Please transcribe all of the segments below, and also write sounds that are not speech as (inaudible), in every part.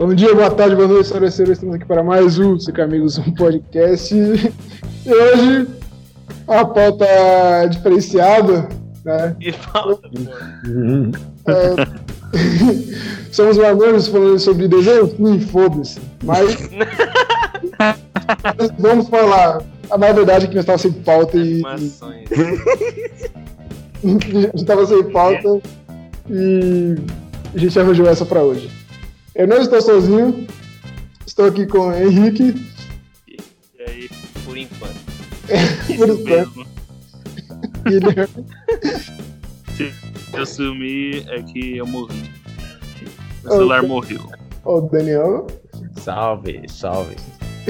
Bom dia, boa tarde, boa noite, senhoras e senhores. Estamos aqui para mais um Cinco Amigos, um podcast. E hoje, uma pauta diferenciada, né? E falta, É, (laughs) somos manos falando sobre desenho? Sim, foda-se. Mas, mas (laughs) vamos falar. A na verdade é que nós estávamos sem pauta e, (laughs) a gente estava sem pauta e a gente arranjou essa para hoje. Eu não estou sozinho, estou aqui com o Henrique. E aí, por enquanto. (laughs) Por Isso enquanto. Guilherme. (laughs) Se eu sumir, é que eu morri. Meu Oh, celular tá. morreu. O Daniel. Salve, salve.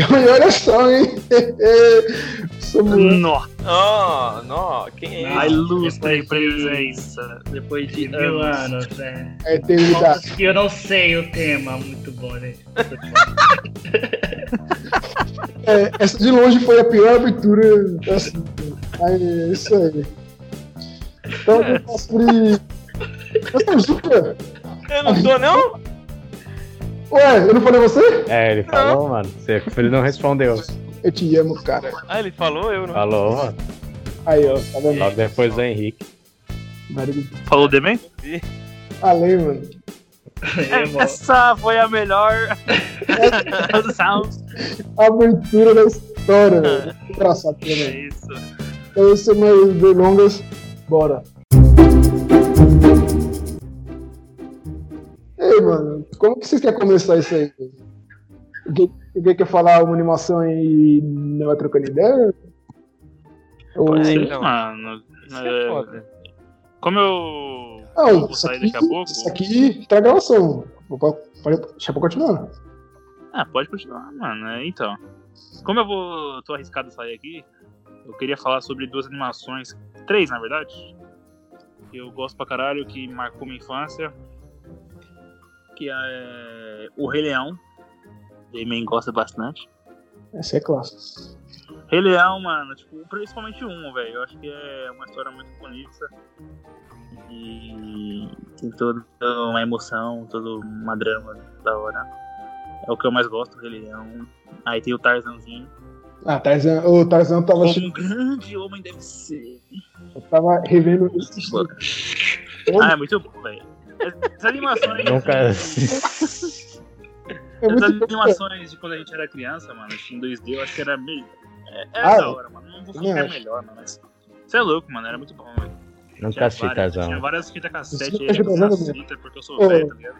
(laughs) E olha só, hein? (laughs) Somos Nó. Oh, não, quem é A ilustre Depois de- presença. Depois de mil anos, né? a eternidade. Pautas que eu não sei o tema, muito bom, né? É, essa de longe foi a pior abertura. Assim, aí, é isso aí. Então, sobre. Nostalgia. Eu não tô, não? Ué, eu não falei você? É, ele falou, mano. Você, ele não respondeu. Eu te amo, cara. Ah, ele falou, eu não. Falou, mano. Aí, ó, tá vendo? Logo depois do Henrique. Marido. Falou Demen? Falei, mano. É. (laughs) Essa foi a melhor. (laughs) Abertura da história, velho. Engraçado (laughs) É também. isso. Então, sem mais delongas, bora. Como que vocês querem começar isso aí? Alguém, alguém quer falar uma animação e não vai trocando ideia? Ou... Pode ser, Então, mano. isso é É, foda. Como eu. Não, eu vou isso sair aqui, daqui a pouco. isso aqui tá gravação. Deixa pra continuar. Ah, pode continuar, mano. É, então. Como eu vou. tô arriscado a sair aqui, eu queria falar sobre duas animações. Três, na verdade. Que eu gosto pra caralho, que marcou minha infância. Que é. O Rei Leão. Damien gosta bastante. Essa é clássica. Rei Leão, mano, tipo, principalmente um, velho. Eu acho que é uma história muito bonita. E tem toda uma emoção, toda uma drama da hora. É o que eu mais gosto, Rei Leão. Aí tem o Tarzanzinho. Ah, Tarzan, o Tarzan tava, Como um grande homem deve ser. eu tava revendo Ah, é muito bom, velho. As animações. Nunca. É As animações de quando a gente era criança, mano, em 2D, eu acho que era meio. É, é Ah, da hora, mano. Não vou falar é melhor, mano. Mas. Você é louco, mano. Era muito bom, velho. Nunca assisti várias, tinha várias fitas cassete aí, não eu ajudando, fita porque eu sou velho, tá ligado?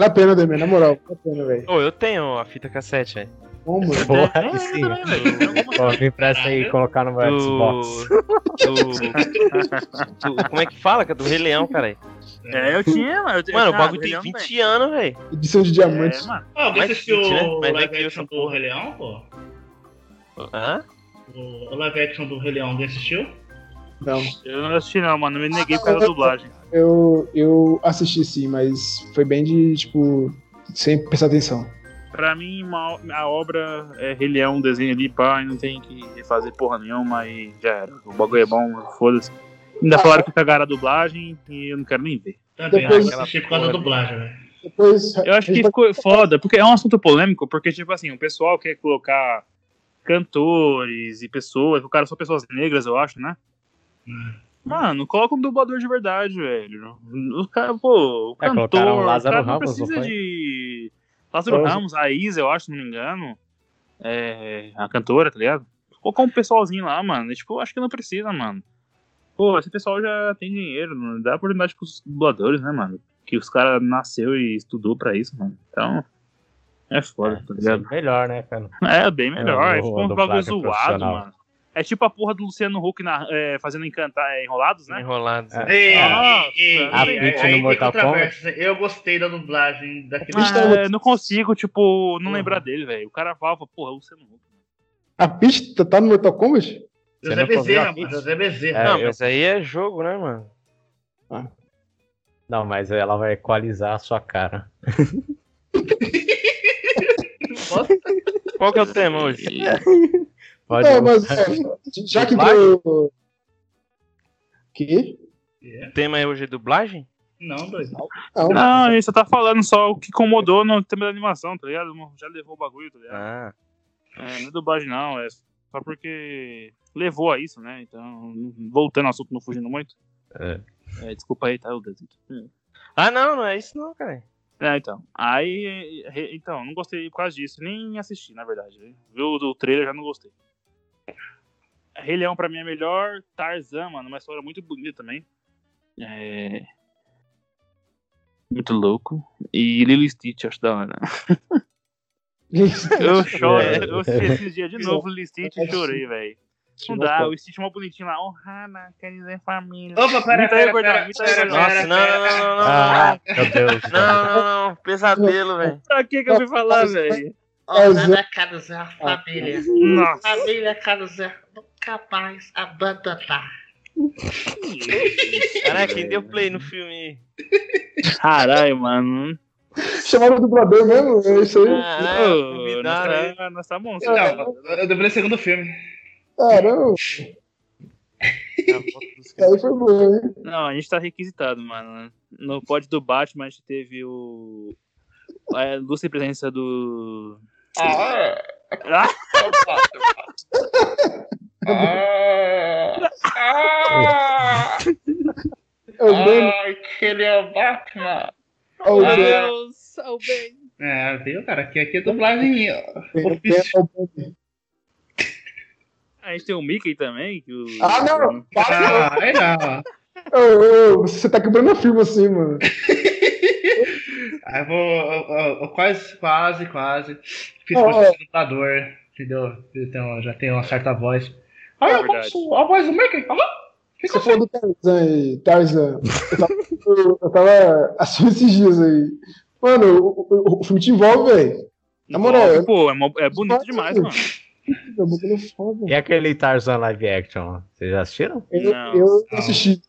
A pena, Demian, na moral. A pena, velho. Ô, eu tenho a fita cassete, velho. Mano. Porra, É, aí eu sim. Pô, me empresta aí e colocar no meu Xbox. Do... do... do- Como é que fala? Que é do Rei Leão, cara. É, eu tinha, mano. Eu, Mano, o ah, bagulho tem Rei Leão 20 anos, velho. Edição de também. diamante. É, mano. Ah, alguém Mais assistiu fit, né? o Mais live action do. Rei Leão, pô? Hã? O, o live action do Rei Leão, alguém assistiu? Não. Eu não assisti, não, mano. Me neguei causa da dublagem. Eu, eu assisti sim, mas foi bem de, tipo, sem prestar atenção. Pra mim, uma- a obra é Rei Leão, um desenho ali, pá, e não tem que fazer porra nenhuma e já era. O bagulho é bom, foda-se. Ainda falaram que cagaram a dublagem e eu não quero nem ver. Também, Depois- eu assisti por causa da dublagem, velho. Depois. Eu acho que ficou foda, porque é um assunto polêmico, porque, tipo assim, o pessoal quer colocar cantores e pessoas, o cara são pessoas negras, eu acho, né? Hum. Mano, coloca um dublador de verdade, velho. O cara, pô, o É, cantor, colocaram o o Lázaro cara não Ramos, não precisa de... Lázaro Foi. Ramos, a Isa, eu acho, se não me engano, é, a cantora, tá ligado? Colocar um pessoalzinho lá, mano, e, tipo, eu acho que não precisa, mano. Pô, esse pessoal já tem dinheiro, não dá oportunidade pros dubladores, né, mano? Que os caras nasceu e estudou pra isso, mano. Então, é foda, tá ligado? Melhor, né, cara? É, bem melhor. É, É, do- tipo um bagulho zoado, profissional. mano. É tipo a porra do Luciano Huck na- é, fazendo encantar é, enrolados, né? Enrolados. É. né? Ei, Nossa, ei, a ei, Peach aí no Mortal controvérsia. Eu gostei da dublagem daquele. É, não consigo, tipo, não Porra. lembrar dele, velho. O cara fala, porra, Luciano Huck. A tá- tá no Mortal Kombat? José Bezerra, mano. José Bezerra. É, Não, eu- mas aí é jogo, né, mano? Não, mas ela vai equalizar a sua cara. (laughs) Qual que é o tema hoje? Pode Não, mas é, já que deu. Que? O tema é hoje dublagem? Não, doido. Não, Não, a gente só tá falando só o que incomodou no tema da animação, tá ligado? Já levou o bagulho, tá ligado? Ah, É, não é dublagem não, é só porque levou a isso, né? Então, voltando ao assunto, não fugindo muito. É. É, desculpa aí, tá, o Dezito. ah não, não é isso não, cara. É, então. Aí, então, não gostei por causa disso. Nem assisti, na verdade. Viu o trailer, já não gostei. Rei Leão pra mim é melhor. Tarzan, mano, uma história muito bonita também. É... Muito louco. E Lilo e Stitch, acho da hora. Eu choro, É. eu assisti esse dia de novo Lilo e Stitch e chorei, velho. Não dá, o Stitch é mó bonitinho lá. Oh, Hannah, quer dizer família. Opa, pera, pera, pera. Nossa, não, não, não, não, Ah, meu Deus. não, não, não, não, pesadelo, velho. Pra que que eu fui falar, velho? Ana Caruzé, família. Nossa. Família Caruzé, nunca mais abandonar. Caraca, quem deu play no filme? Caralho, mano. Chamaram o dublador mesmo? É isso aí. Ah, aí. nós nós tá bom. Não, eu deveria segundo filme. Caramba, aí foi bom, hein? Não, a gente tá requisitado, mano. No pod do Batman a gente teve o. A ilustre presença do. Ah, Ah! ah, ah, É Ben, ai, que ele é o Batman. é o Ben, Deus, oh bem. É, viu, cara? Aqui, aqui é dublagem. ó. é o Ben, é o Ben. A gente tem o Mickey também. Que o... Ah, não! Ah, aí não. Ô, ô, você tá quebrando o filme assim, mano. Aí (laughs) eu vou. eu- eu- eu quase, quase, quase. Fiz curso ó. de dublador, entendeu? Então, já tenho uma certa voz. Ah, É eu verdade. posso. A voz do Mickey? Ah, fica Você falou do Tarzan aí, Tarzan. Eu tava, eu, eu tava assistindo esses dias aí. Mano, o, o, o filme te envolve, velho. Na moral, Pô, é, é bonito demais, mano. Meu bagulho é foda. E aquele Tarzan live action? Vocês já assistiram? Eu, Não, eu não. assisti.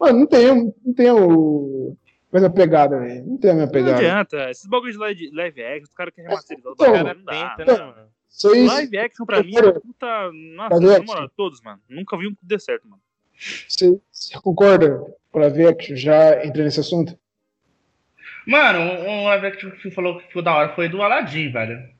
Mano, não tem, não tem o. Mesma pegada, velho. Não tem a minha Não pegada. adianta. Esses bagulhos de live, live action, os caras querem remasterizar. Então, Cara, não dá. Tenta, né, mano? Isso. Live action pra mim é puta. Nossa, Live na action. moral, todos, mano. Nunca vi um que dê certo, mano. Você, você concorda com a Action? Já entrei nesse assunto? Mano, um um live action que você falou que ficou da hora foi do Aladdin, velho.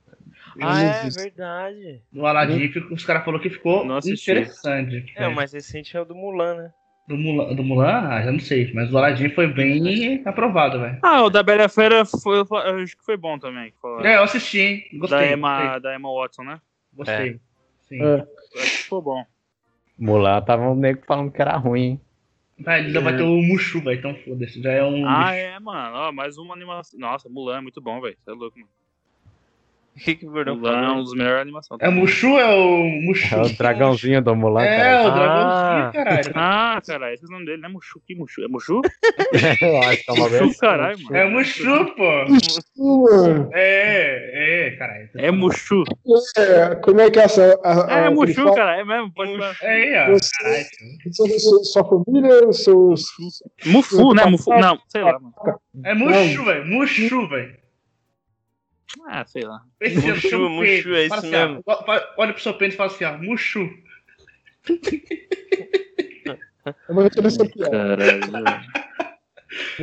Ah, é verdade. Do Aladdin, fico- os caras falaram que ficou assisti. interessante. É, o mais recente é o do Mulan, né? Do Mulan, do Mulan, ah, já não sei, mas do Aladdin foi bem aprovado, velho. Ah, o da Bela Fera foi, acho que foi bom também. que foi- É, eu assisti, hein? Gostei. da, Emma, da Emma Watson, né? Gostei. Sim. É. Eu acho que foi bom. Mulan tava um nego falando que era ruim, hein? Vai, ainda vai ter o Mushu, velho, então foda-se. Já é um. Ah, é, mano. Ó, mais uma animação. Nossa, Mulan é muito bom, velho. Você é louco, mano. É um dos melhores animações. É o Mushu é o Mushu? É o dragãozinho do Mulan, É, cara. o dragãozinho, Ah. caralho. (laughs) Ah, caralho, esse é o nome dele, não é Mushu. Que Mushu? É Mushu? (laughs) Eu acho que é uma Mushu, caralho, mano. É Mushu, pô. Mano, É, é, caralho. É Mushu. é, como é que é essa. A, a, É Mushu, fala? cara. É mesmo. Pode falar. É aí, ó. Você- Caralho. Sua, sua- sua família, seus. Mufu, né? Mufu. Não, sei lá, mano. É Mushu, velho. Mushu, velho. Ah, sei lá. É seu Mushu, pênis. é Fala isso assim, mesmo. ó, Olha pro seu pênis e fala assim, ó. Mushu. Eu vou retirar essa piada. Caralho.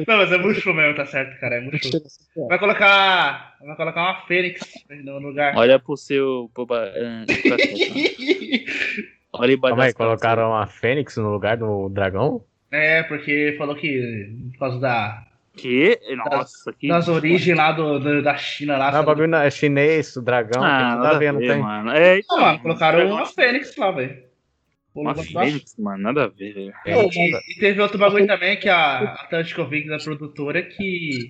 Não, mas é Mushu mesmo, tá certo, cara. É Mushu. essa piada. Vai colocar. Vai colocar uma fênix no lugar. Olha pro seu. Pro, ba- pra quieto. Olha embaixo Calma aí, colocaram a Fênix no lugar do dragão? É, porque falou que por causa da, Que? Nossa, que. das origens lá do, do- da China lá. Não, o bagulho não- é chinês, o dragão, Ah, nada a ver, não tem? mano. É, Não, então, mano, colocaram uma fênix lá, velho. Uma fênix, mano. Nada a ver, velho. É, E, e teve outro bagulho também que a Atlântico Vig da produtora que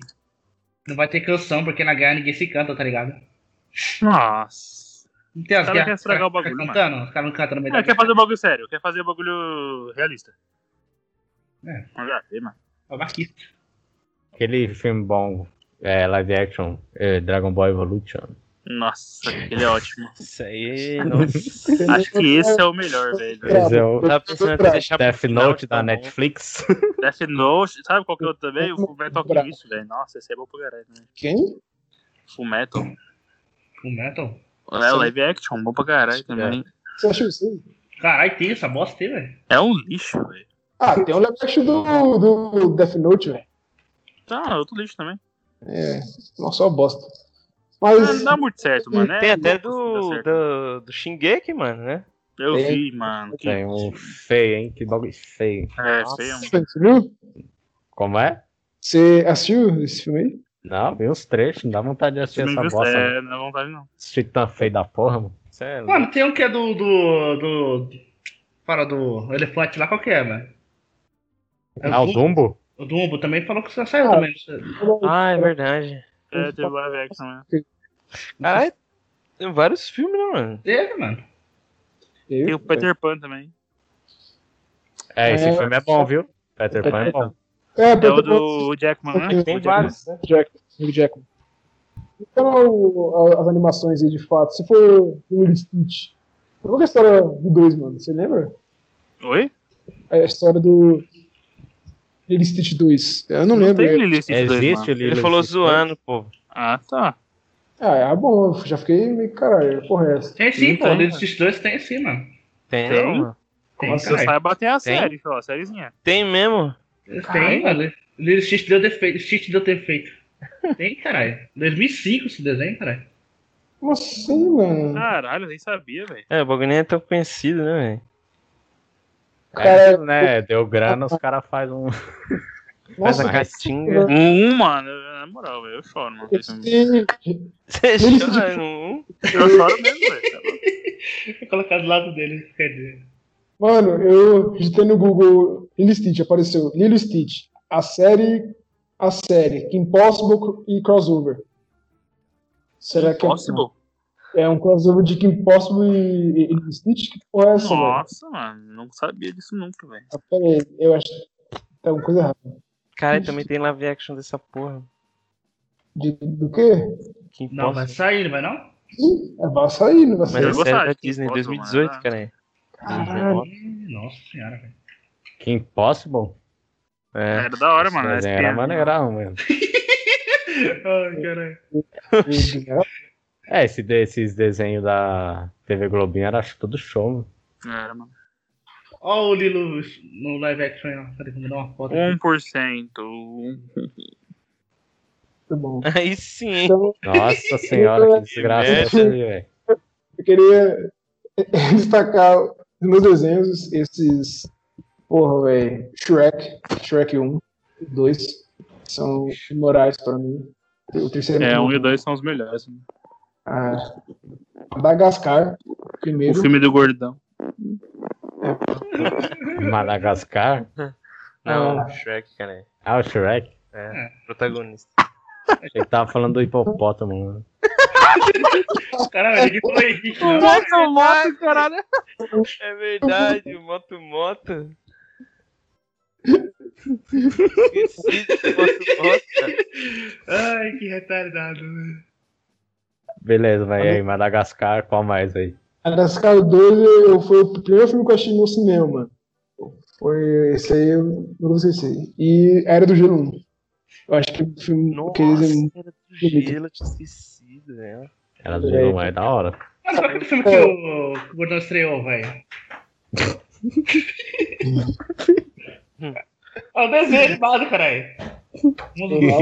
não vai ter canção, porque na guerra ninguém se canta, tá ligado? Nossa. Não tem as Os caras guerras. querem estragar o bagulho, ficam cantando, os caras não cantam no meio É, quer fazer o bagulho sério, quer fazer o bagulho realista. É. Nada a ver, mano. É babaquice. Aquele filme bom, é, live action, é, Dragon Ball Evolution. Nossa, ele é ótimo. (laughs) Isso aí, nossa. Acho que esse é o melhor, velho. Esse é o Tava pensando até deixar Death Note tá da. Netflix. (laughs) Death Note, sabe qual que é outro também? O Full Metal Alchemist, velho. Nossa, esse é bom pra caralho, né? Quem? Full Metal. O metal. É, o live action, bom pra caralho também. Você achou isso aí? Caralho, tem essa bosta aí, velho. É um lixo, velho. Ah, tem o live action do, do Death Note, velho. Tá, outro lixo também. É, nossa, só bosta. Não, Mas, não dá muito certo, mano. É Tem até do, do, do Shingeki, mano, né? Eu Tem. vi, mano. Que... Tem um feio, hein? Que bagulho feio. É, Nossa. feio. você viu? Como é? Você assistiu esse filme aí? Não, vi uns trechos, não dá vontade de assistir essa viu? bosta. É, não. não dá vontade não. Assistir tão feio da porra, mano. É louco. Mano, tem um que é do. do. do. Fala do elefante lá, qual que é, mano? É Ah, o Dumbo? O Dumbo também falou que já saiu Ah. também. Ah, é verdade. É, teve live action, né? Caralho, tem vários filmes, né, mano? Teve, mano. Tem o Peter Pan também. É, esse É. filme é bom, viu? Peter Pan é bom. É, É Peter o do Jackman, né? Tem O vários, né? Jack, Hugh Jackman. Então, o- as animações aí, de fato. Se for o Lilo e Stitch. Qual que é a história do 2, mano? Você lembra? Oi? É a história do Lilo Stitch 2. Eu não lembro. tem é- Lilo Stitch dois, Existe o mano. Lilo Ele falou Stitch, zoando, pô. Ah, tá. Ah, é bom. Já fiquei meio caralho. Porra, é essa? Tem sim, pô. Lilo Stitch 2 tem sim, mano. Tem, Tem? não, mano. Eu caralho. saiba tem a Tem? série, ó, a sériezinha. Tem mesmo. Tem, mano. Lilo Stitch deu defeito. Stitch deu defeito. Tem, caralho. 2005 esse desenho, caralho. Como assim, mano? Caralho, eu nem sabia, velho. É, o bagulho nem é tão conhecido, né, velho? É, né? Deu grana, os caras fazem um. Faz Nossa, a catinga. Um, mano, na moral, velho, eu choro, mano. Você chora num. Eu choro mesmo, velho. Vou colocar do lado dele. Quer dizer. Mano, eu digitei no Google Lilo Stitch, apareceu Lilo Stitch, a série, a série, Kim Possible e crossover. Será que Impossible? é, é um crossover de Kim Possible e, e e Stitch? Que porra é essa? Nossa, mano, não sabia disso nunca, velho. Ah, Pera aí, eu acho que tem alguma coisa errada. Caralho, também tem live action dessa porra. De, do quê? Que Não, vai imposto. sair, não vai não? É, vai sair, não vai Mas sair. é eu vou série sair, da Disney, imposto, 2018, mano. cara. Caralho. Nossa senhora, velho. Que impossible. É. Era da hora, mano. Era maneirão, mano. Ai, caralho. É, esse, esses desenhos da TV Globinho era acho tudo show, mano. Era, mano. Ó o Lilo no live action aí, ó. Peraí, vou dar uma foto. aqui. 1%. um- Muito bom. Aí sim, hein? Então, Nossa senhora, que desgraça é essa aí, velho. eu queria (laughs) destacar nos meus desenhos esses. Porra, velho. Shrek, Shrek 1, 2 são morais pra mim. O terceiro É, muito um e bom. dois são os melhores. mano. Ah, Madagascar, O primeiro. filme do Gordão. Madagascar. Não, Ah. Shrek, cara. Ah, o Shrek. É, protagonista. Ele tava falando do hipopótamo, mano. Caralho, ninguém falou Henrique. Moto, moto, caralho. É verdade, o moto, moto. (laughs) Esqueci de moto, moto. Ai, que retardado. velho. Beleza, vai aí, Madagascar, qual mais aí? Madagascar 2 eu, foi o primeiro filme que eu assisti no cinema, mano. Foi esse aí, eu não sei se. E Era do Gelo 1. Eu acho que o filme. Nossa, aquele desenho- era do gelo, eu tinha esquecido, né? Era do Gelo é da hora. Mas qual que é o filme que o, que o Gordão estreou, velho? (laughs) Ó, o desenho animado, caralho.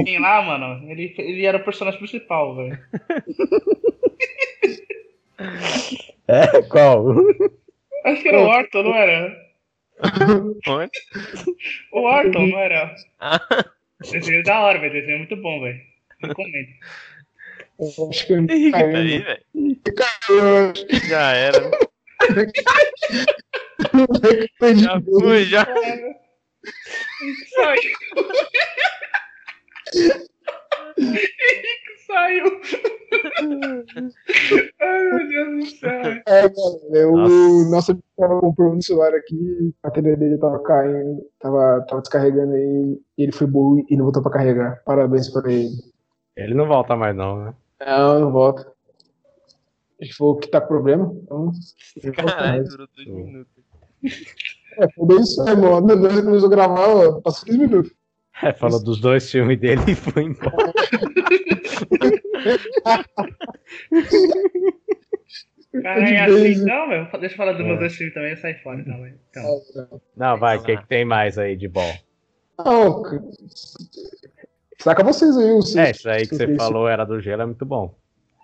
Tem (laughs) lá, mano, ele, ele era o personagem principal, velho. É, qual? Acho que era o Orton, não era? Onde? O Orton, não era? Ah. Desenho da hora, velho. Desenho muito bom, velho. Recomendo. (laughs) Eu acho que eu Henrique tá aí, velho. eu Já era. Já fui, já. Saiu. Henrique saiu. Ai, meu Deus do céu. É, cara, o Nossa. nosso amigo tava comprando um celular aqui, a bateria dele tava caindo, tava, tava descarregando aí, e ele foi burro e não voltou pra carregar. Parabéns pra ele. Ele não volta mais não, né? Não, não volta. Ele falou que tá com problema, então. Caralho, durou dois minutos. É, foi bem isso mesmo, ó. Nós começou a gravar, ó, passou 15 minutos. É, falou dos dois filmes dele e foi embora. Caralho, é assim então, velho. Deixa eu falar do meu dois filmes também sai fora, então, velho. Então, Não, vai, o que, que tem mais aí de bom? Não, Saca vocês aí, os É, isso aí que você falou era do gelo, é muito bom.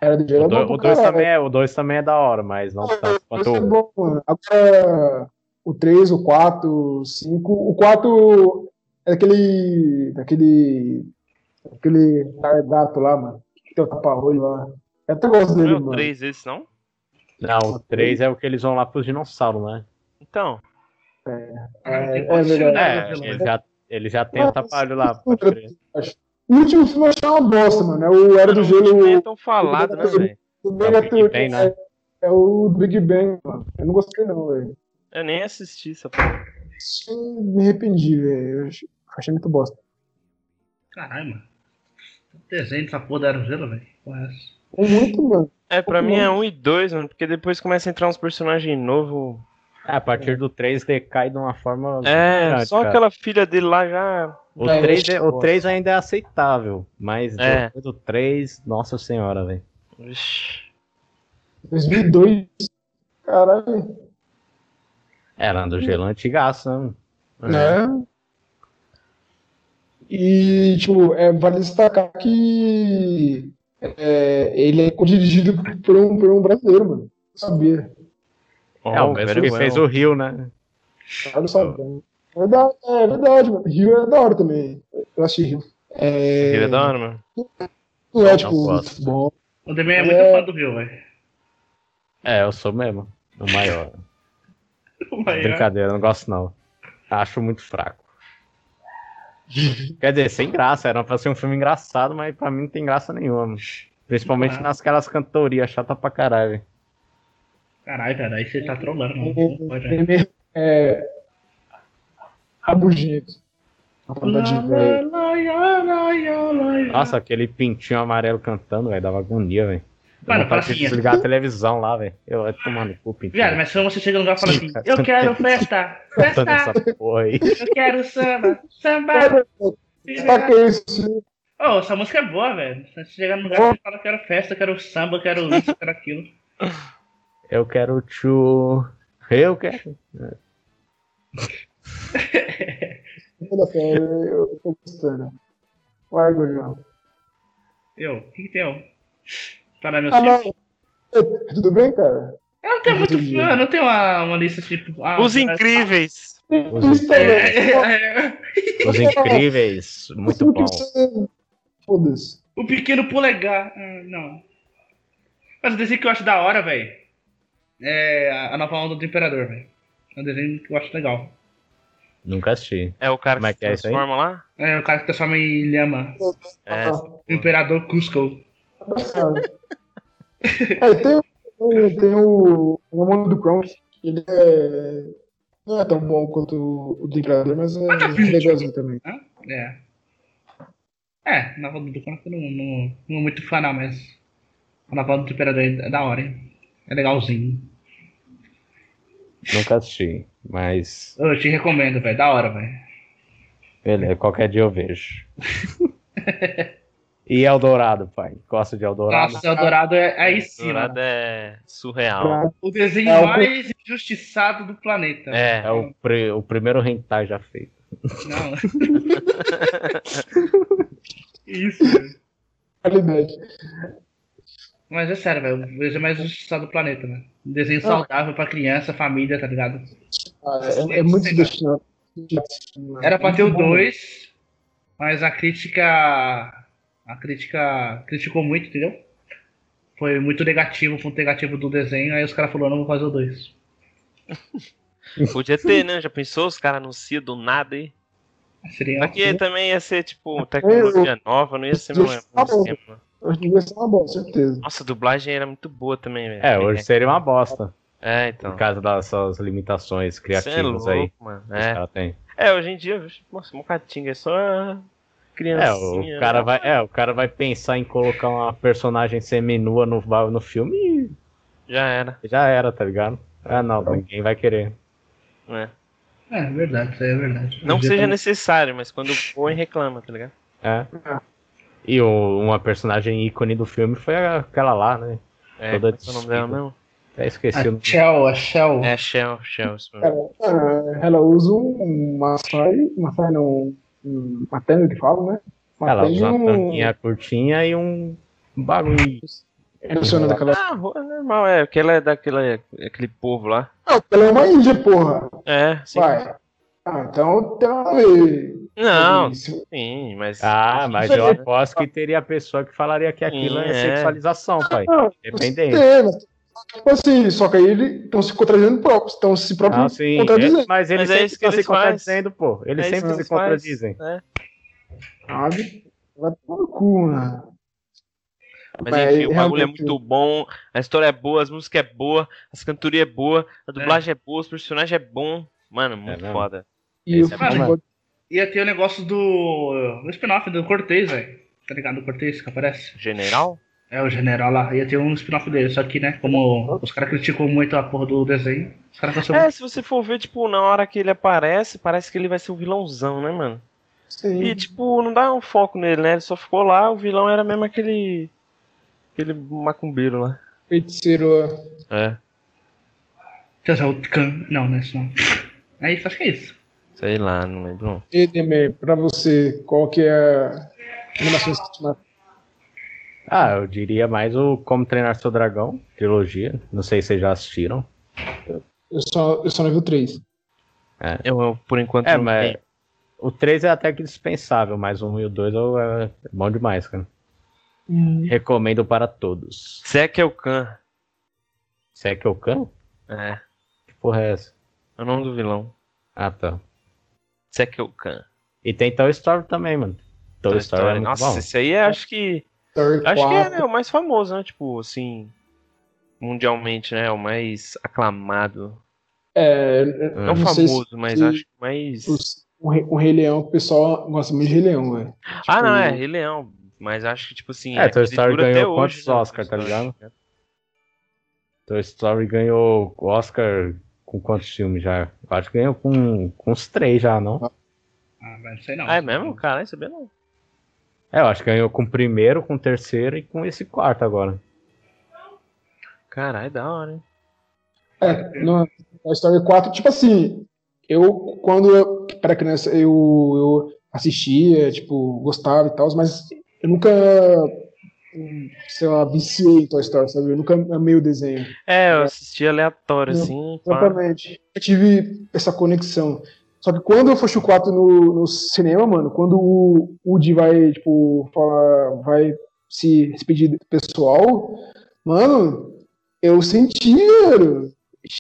Era do gelo, O é bom 2 pra caralho. também, é, o dois também é da hora, mas não tanto quanto Esse é o bom, mano. Agora, o 3, o 4, o 5. O 4 é aquele. daquele. aquele gato lá, mano. Que tem o tapa-olho lá. Eu até gosto Não é dele, o mano. 3 esse, não? Não, o 3 é o que eles vão lá pros dinossauros, né? Então. É, tem é quantos verdade. É, pelo ele já, ele já tem o tapalho lá. O último filme eu achei uma bosta, mano. É o Era do Mano, o último nem é Gelo. tão falado, né, velho? O É Big Bang, né? é, é o Big Bang, mano. Eu não gostei, não, velho. Eu nem assisti essa porra. Sim, Me arrependi, velho. Achei- muito bosta. Caralho, mano. Desenho dessa porra da Aerogelo, velho. É? É muito, mano. É, pra mim é 1 e 2, mano, porque depois começa a entrar uns personagens novos. É, a partir do 3 decai de uma forma. É, grande, só cara. aquela filha dele lá já. O É, 3, eu é, o 3 ainda é aceitável, mas É. depois do 3, nossa senhora, velho. Vixe. 2002. Caralho. Era do gelo antigaço, né? Né? E, tipo, é, vale destacar que é, ele é dirigido por um, por um brasileiro, mano. Eu sabia. É, o Oh, mesmo que fez o Rio, né? Eu não sabia. É verdade, é verdade, mano. Rio é da hora também. Eu achei Rio. É, Ele é da hora, mano. não é, tipo, gosto. futebol. O Demian é muito É. fã do Rio, velho. É, eu sou mesmo. O maior. (laughs) O maior. Brincadeira, não gosto não. Acho muito fraco. (laughs) Quer dizer, sem graça, era pra ser um filme engraçado, mas pra mim não tem graça nenhuma. mano. Principalmente Ah. nasquelas cantorias chata pra caralho. velho. Caralho, velho, aí você tá trolando, mano. Não pode. Ele é rabugento. Nossa, aquele pintinho amarelo cantando, velho, dava agonia, velho. Mano, fala assim, desligar a televisão lá, velho. Eu vai tomar no cu. Viado, mas quando você chega no lugar e fala assim, Sim, eu quero festa, (laughs) festa, essa porra aí. eu quero samba, samba. Saca isso? Ô, essa música é boa, velho. Você chega no lugar e você fala, quero festa, quero samba, quero isso, quero aquilo. Eu quero tchu. Eu quero. Eu, eu tô gostando. Vai, Gordão. Eu, o que que tem, ó? Tá na meu Ah, Tudo bem, cara? Eu não tenho muito, eu não tenho uma, uma lista tipo. Ah, Os incríveis! Os, Isso É, é, os incríveis, muito bom. Foda-se. O pequeno polegar. Ah, não. Mas o desenho que eu acho da hora, velho. É a nova onda do Imperador, velho. É um desenho que eu acho legal. Nunca assisti. É o cara Como é que é transforma lá? É o cara que transforma em lhama. É. O Imperador Cusco. É, tem, tem, tem o, o Mundo do Kronk. Ele é. Não é tão bom quanto o, o do Imperador, mas é legalzinho também. É. É, na volta do Cusco eu não, não, não é muito fã, não, mas. A nova onda do Imperador é da hora, hein? É legalzinho. Nunca assisti. Mas. Eu te recomendo, velho. Da hora, velho. Beleza, qualquer dia eu vejo. (laughs) e Eldorado, pai? Gosta de Eldorado? Nossa, Eldorado é aí sim, mano. é surreal. O desenho É o- mais injustiçado do planeta. É. É o, o primeiro hentai já feito. Não. (laughs) Isso, velho. Qualidade. Mas é sério, velho. O desenho mais injustiçado do planeta. Um desenho saudável pra criança, família, tá ligado? Ah, é, é muito destinado. Era pra ter o 2, mas a crítica. A crítica criticou muito, entendeu? Foi muito negativo, ponto negativo do desenho, aí os caras falaram, não vou fazer o 2. (laughs) Podia ter, né? Já pensou? Os caras anunciam do nada aí. Seria Só que também ia ser, tipo, tecnologia nova, não ia ser meu mesmo esquema. Hoje em dia é uma boa, certeza. Nossa, a dublagem era muito boa também, velho. É, hoje seria uma bosta. É, então. Por causa das suas limitações é criativas louco, aí. mano. É. têm. é, hoje em dia, nossa, um catinga é só É, criancinha. o cara, vai, é, o cara vai pensar em colocar uma personagem seminua no, no filme e Já era. já era, tá ligado? Ah, não, ninguém vai querer. né? É, verdade, isso aí é verdade. Não seja necessário, mas quando põe, reclama, tá ligado? É. E o- uma personagem ícone do filme foi aquela lá, né? É, Toda é é o nome dela mesmo? Até esqueci o A nome. Shell, a Shell. É Shell, Shell. ah, ela usa um- uma saia, uma saia não, um- uma tanga que fala, né? Mas Ela usa uma um. tanquinha curtinha e um bagulho. Funciona daquela. Ah, ro- é normal, é. Porque ela é daquele aquele povo lá. Não, ela é uma índia, porra. É, sim. Vai. Ah, então tem a. Não, sim, mas. Ah, mas eu aposto que teria pessoa que falaria que aquilo é, Sim, é. sexualização, pai. Não, Dependendo. É, mas, tipo assim, só que aí eles estão se contradizendo próprios, estão se próprios Não, sim. contradizendo. é- mas eles Mas é sempre estão se contradizendo, pô. Eles É sempre se contradizem. né? Sabe? Vai tomar no cu, mano. Mas Mas enfim, o bagulho é muito bom, a história é boa, as músicas é boa, as cantorias é boa, a dublagem é, boa, os personagens é bom. Mano, muito mesmo? foda. E Esse o é bom Ia ter o negócio do. do spin-off do Cortez, velho. Tá ligado? Do Cortez que aparece. General? É, o general lá. Ia ter um spin-off dele. Só que, né, como os caras criticam muito a porra do desenho, os caras estão É, se você for ver, tipo, na hora que ele aparece, parece que ele vai ser o vilãozão, né, mano? Sim. E, tipo, não dá um foco nele, né? Ele só ficou lá, o vilão era mesmo aquele. aquele macumbeiro lá. feiticeiro. É, Não, não é isso não. É isso, acho que é isso. sei lá, não lembro. não. E Demer, pra você, qual que é a animação que? Ah, eu diria mais o Como Treinar Seu Dragão, trilogia. Não sei se vocês já assistiram. Eu só, eu só não vi o 3. Eu, eu, por enquanto, É, não mas o 3 é até que dispensável, mas o 1 e o 2 eu- é bom demais, cara. Recomendo para todos. Sek é o Khan. Você é que eu can? É, Que porra é essa? é o nome do vilão. Ah, tá. Sek é o Khan. E tem Toy Story também, mano. Toy, Toy Story, é muito Nossa, bom. esse aí é, acho que. Story Acho que é 4. né, o mais famoso, né? Tipo, assim. Mundialmente, né? O mais aclamado. É, Não não famoso, mas acho que mais. o, Rei, o Rei Leão, o pessoal gosta muito de Rei Leão, velho. Ah, não, é, Tipo, Rei Leão. Mas acho que, tipo assim. É, Toy que Story ganhou quantos né, Oscar, Toy tá ligado? Toy Story ganhou Oscar com quantos filmes já? Acho que ganhou com, com uns três já, não? Ah, mas não sei não. Ah, é mesmo? Caralho, sabia não. É, eu acho que ganhou com o primeiro, com o terceiro e com esse quarto agora. Caralho, da hora, hein? É, no Toy Story 4, tipo assim, eu, quando eu era criança, eu, eu assistia, tipo, gostava e tal, mas eu nunca, sei lá, viciei Toy Story, sabe? Eu nunca amei o desenho. É, eu assisti aleatório, assim. pá. Exatamente. Eu tive essa conexão. Só que quando eu fui o 4 no, no cinema, mano, quando o Woody vai, tipo, falar, vai se despedir do pessoal, mano, eu senti, mano,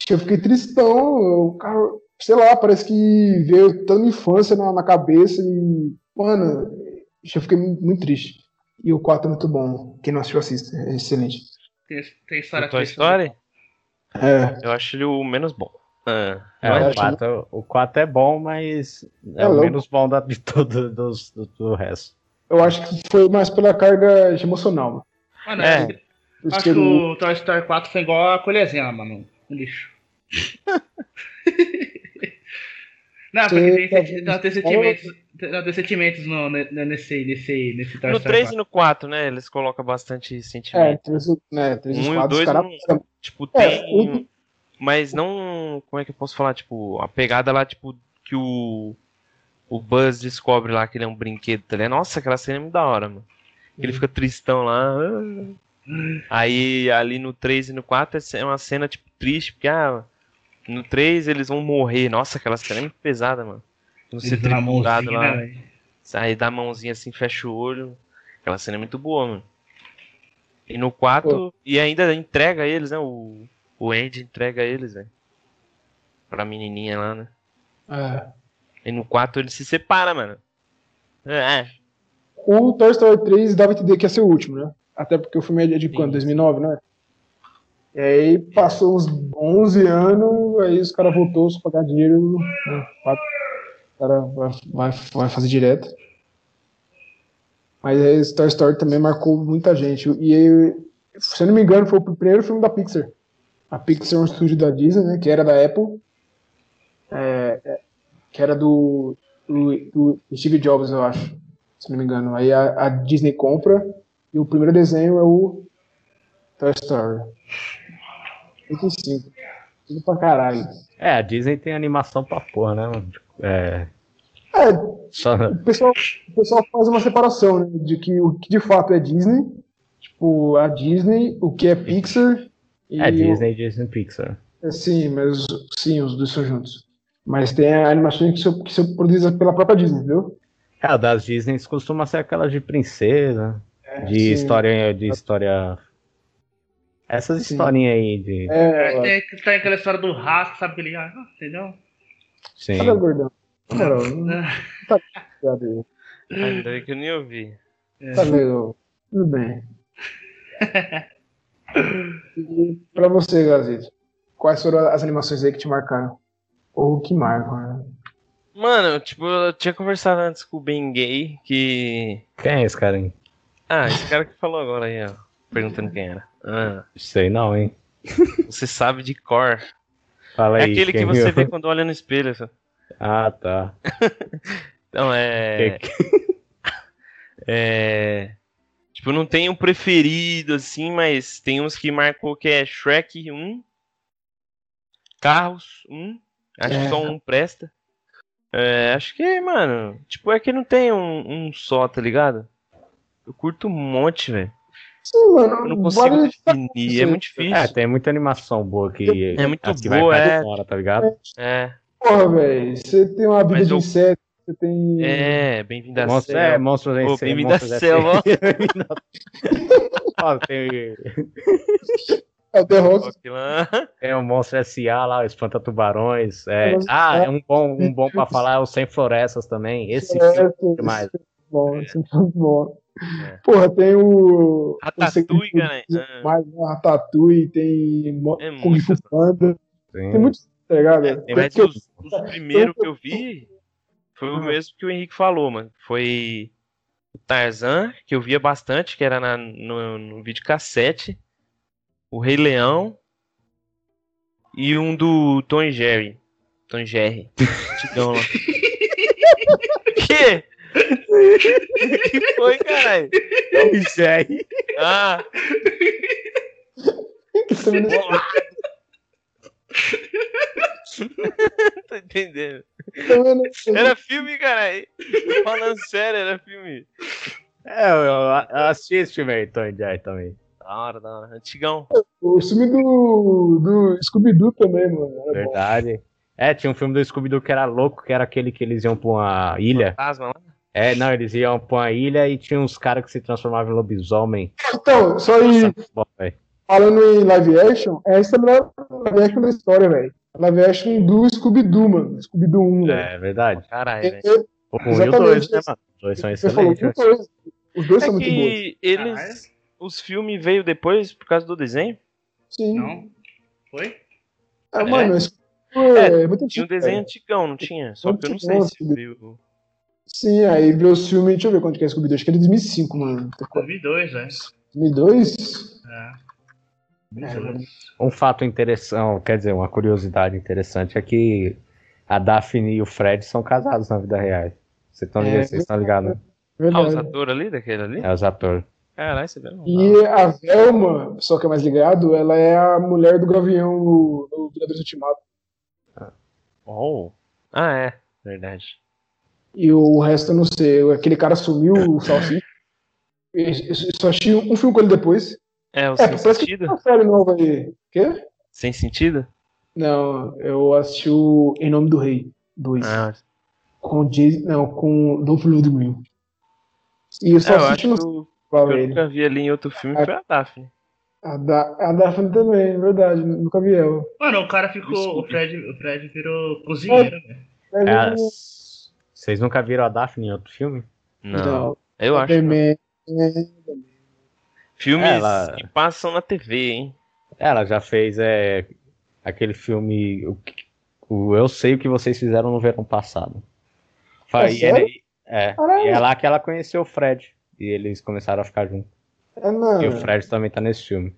eu fiquei tristão, o cara, sei lá, parece que veio tanta infância na, na cabeça e, mano, eu fiquei muito triste. E o 4 é muito bom. Quem não assistiu, assista. É excelente. Tem, tem história Toy. Story? É. Eu acho ele o menos bom. Ah, É, Eu o, acho- 4, o 4 é bom, mas é, É o louco. menos bom da, (laughs) de todo dos, do, do resto. Eu acho que foi mais pela carga emocional. mano. Mano, É. acho que- acho um- o Toy Story 4 foi igual a colherzinha, mano. Um lixo. (laughs) não, porque tem, senti- não, tem sentimentos, não, tem sentimentos no, ne- nesse, nesse, nesse Toy No Story 3 e 4. no 4, né? Eles colocam bastante É, sentimento. três, né, três Um e o quadros, dois cara. não- Tipo, É, tem. o- Mas não. Como é que eu posso falar? Tipo, a pegada lá, tipo, que o. O Buzz descobre lá que ele é um brinquedo, tá ligado? Nossa, aquela cena é muito da hora, mano. Ele fica tristão lá. Aí ali no 3 e no 4 é uma cena, tipo, triste, porque ah, no 3 eles vão morrer. Nossa, aquela cena é muito pesada, mano. Vão ser mãozinha, lá. né? Aí dá a mãozinha assim, fecha o olho. Aquela cena é muito boa, mano. E no 4, e ainda entrega eles, né? O, o Andy entrega eles, velho. Pra menininha lá, né? É. E no 4 ele se separa, mano. É, O Toy Story 3 dava a entender que ia ser o último, né? Até porque o filme é de quando? 2009, né? E aí passou uns 11 anos, aí os caras voltou só pagar dinheiro. Né? O cara vai, vai, vai fazer direto. Mas esse Toy Story também marcou muita gente. E aí, se eu não me engano, foi o primeiro filme da Pixar. A Pixar é um estúdio da Disney, né? Que era da Apple. É, é, que era do, do, do Steve Jobs, eu acho se não me engano. Aí a, a Disney compra e o primeiro desenho é o Toy Story. 85. Tudo pra caralho. É, a Disney tem animação pra porra, né? mano? É, É, Só... o, pessoal, o pessoal faz uma separação, né? De que o que de fato é Disney, tipo, a Disney, o que é Pixar. E É Disney, Disney Pixar. o- sim, mas sim, os dois são juntos. Mas tem a animação que são, que são produzidas pela própria Disney, viu? É, a das Disney costuma ser aquelas de princesa, de sim. história. De história. Essas Sim. historinhas aí de. É, Tem, tem aquela história do rato, sabe que ele. ah, Entendeu? Sim. Cadê o gordão? Moral, não (laughs) tá ligado. Ainda bem que eu nem ouvi. Tá legal. Tudo bem. (laughs) E pra você, Gazito, quais foram as animações aí que te marcaram? Ou que marcam, né? Mano, tipo, eu tinha conversado antes com o Ben Gay que. Quem é esse cara aí? Ah, esse cara que falou agora aí, ó. Perguntando quem era. Ah, Sei não, hein? (laughs) você sabe de cor. Fala É aí. aquele que você viu? vê quando olha no espelho. só. Ah, tá. (laughs) Então é. Que- (laughs) É. Tipo, não tem um preferido assim, mas tem uns que marcou que é Shrek 1, Carros 1, acho que É. só um presta. É, acho que, mano, tipo, é que não tem um, um só, tá ligado? Eu curto um monte, velho. Sim, mano. Eu não consigo vale- definir, é muito difícil. É, tem muita animação boa que. É muito que boa, vai é. é. fora, tá ligado? É, Porra, velho. Você tem uma vida Mas de eu- inseto, você tem. é, bem-vindo a Monstro, Selva. é, monstros em Cena, bem-vindo à é selva. Ó, tem, É o The Rock. Tem o Monstro S.A. lá, o Espanta Tubarões. É, Monstro ah, é um bom, um bom pra falar é o Sem Florestas também. Esse É, demais. é bom, esse é muito bom. É. Porra, tem o. Ratatouille. Ah. Mais um Ratatouille, tem É Kung Fu muito. Panda. Tem muito, tá ligado? tem Mas que eu- os, os primeiros que eu vi foi o mesmo que o Henrique falou, mano. Foi o Tarzan, que eu via bastante, que era na, no, no videocassete. O Rei Leão. E um do Tom e Jerry. Tom e Jerry. (laughs) Antigão lá. (laughs) que? que foi, caralho? Jerry. Ah, (laughs) Também não- tô entendendo. Era filme, caralho. Tô Falando sério, era filme. É, eu, eu assisti esse filme aí, e Jerry também. Da hora, da hora. Antigão. O filme do, do Scooby-Doo também, mano. Era bom. Verdade. É, tinha um filme do Scooby-Doo que era louco, que era aquele que eles iam pra uma ilha. Fantasma lá. É, não, eles iam pra uma ilha e tinha uns caras que se transformavam em lobisomem. Então, só aí, Bom, falando em live action, essa é a melhor live action da história, velho. Live action do Scooby-Doo, mano. Scooby-Doo 1, velho. É verdade. Caralho, velho. É, O 1 e o Exatamente. 2, né, mano? Os dois são Você falou que excelentes. os dois, os dois É são muito bons. que eles. Os filmes veio depois por causa do desenho? Sim. Não? Foi? Ah, É? mano, mas é, muito Tinha um antigo, desenho velho. antigão, não tinha? Só que eu não Muito sei bom, se veio. Sim, aí veio os filmes, deixa eu ver quando que é Scooby-Doo, acho que é de 2005, mano. 2002, é. 2002? É. É, 2002. Um fato interessante, quer dizer, uma curiosidade interessante é que a Daphne e o Fred são casados na vida real. Vocês estão É, ligados? Vocês estão ligados? né? Ah, os atores ali, daquele ali? É os atores. Caralho, você viu? E a Velma, só que é mais ligado, ela é a mulher do Gavião no, no Vingadores Ultimato. Oh. Ah, é. Verdade. E o resto eu não sei. Aquele cara sumiu, o Salsicha. (coughs) Eu só assisti um filme com ele depois. É, o É, Sem parece que tem Sentido? uma série nova aí. Quê? Sem Sentido? Não, eu assisti o Em Nome do Rei 2. Ah, Com o Jay, não, com o Dolph Lundgren. E o é, eu Salsicha acho não que é eu nunca vi ali em outro filme foi a Daphne. A, da, a Daphne também, é verdade, nunca vi ela. Mano, o cara ficou. Desculpa. O Fred, o Fred virou cozinheiro, velho. É, eu- as- Vocês nunca viram a Daphne em outro filme? Não. não, Eu acho. que não. Filmes Ela- que passam na TV, hein? Ela já fez é, aquele filme. O, o Eu Sei o que vocês fizeram no verão passado. É e ele- é, e é lá que ela conheceu o Fred. E eles começaram a ficar juntos. É, não. E o Fred também tá nesse filme.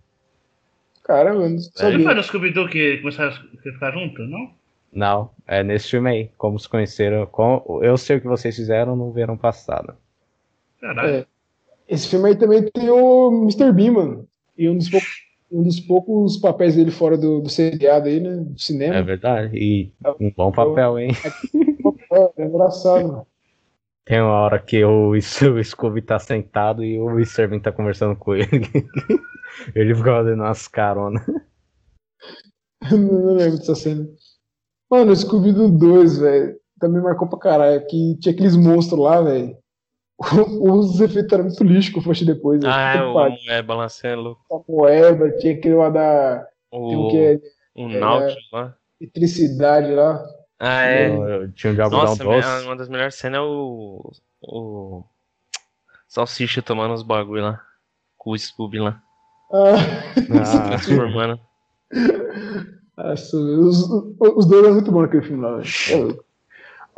Caramba, não Não sabia. foi no Scooby-Doo que começaram a ficar junto, não? Não, é nesse filme aí. Como se conheceram. Com, eu sei o que vocês fizeram no verão passado. Caralho. É. Esse filme aí também tem o Mr. Bean, mano. E um dos poucos, um dos poucos papéis dele fora do, do seriado aí, né? Do É cinema. verdade. E um bom papel, hein? É, é engraçado, mano. Tem uma hora que o, o Scooby tá sentado e o Sterling tá conversando com ele. (laughs) ele fica dando umas caronas. (laughs) não, não lembro dessa cena. Mano, o Scooby-Doo 2, velho, também marcou pra caralho. Que tinha aqueles monstros lá, velho. Os efeitos eram muito lixo que eu fosse depois. Ah, é, o é, balançando. A moeba, tinha aquele lá da. O, que é, o Nautilus lá. Eletricidade lá. Ah, é. Eu, tinha um diabozão Nossa, doce. uma das melhores cenas é o. O. Salsicha tomando os bagulho lá. Com o Scooby lá. Ah, (laughs) Se Ah, transformando. nossa, os, os dois eram muito bons naquele filme lá, velho.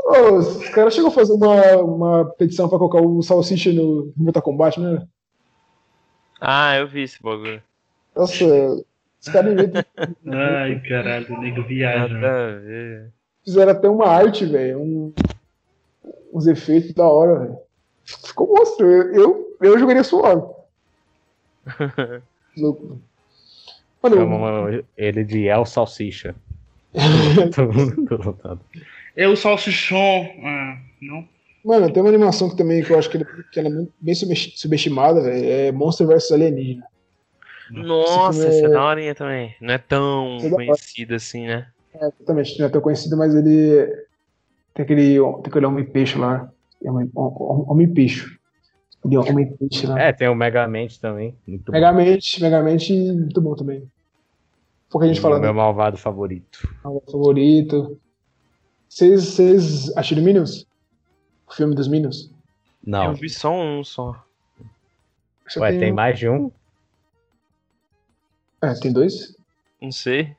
Os caras chegou a fazer uma, uma petição pra colocar o Salsicha no Mortal Kombat, né? Ah, eu vi esse bagulho. Nossa, os caras inventam- Ai, caralho, o nego viaja. Ver. fizeram até uma arte, velho. Um, uns efeitos da hora, velho. Ficou monstro. Eu, eu, eu jogaria suave. (laughs) Louco. Mano, ele de El Salsicha. (laughs) Todo mundo Eu, salsichon. Ah, não. mano, tem uma animação que também que eu acho que, ele, que ela é muito bem subesti- subestimada, velho. É Monster vs Alienígena. Nossa, essa é é- da horinha também. Não é tão É conhecido assim, né? É, exatamente, não é tão conhecido, mas ele tem aquele, tem aquele homem-peixe lá. É Homem- hom- Homem-peixe. Homem-peixe lá. É, tem o Megamente também. Muito bom. Megamente, Megamente, muito bom também. Pouca gente fala meu do malvado favorito. meu favorito. Vocês, vocês assistiram Minions? O filme dos Minions? Não. Eu vi só um só. Só Ué, tem um- mais de um? É, tem dois? Não sei.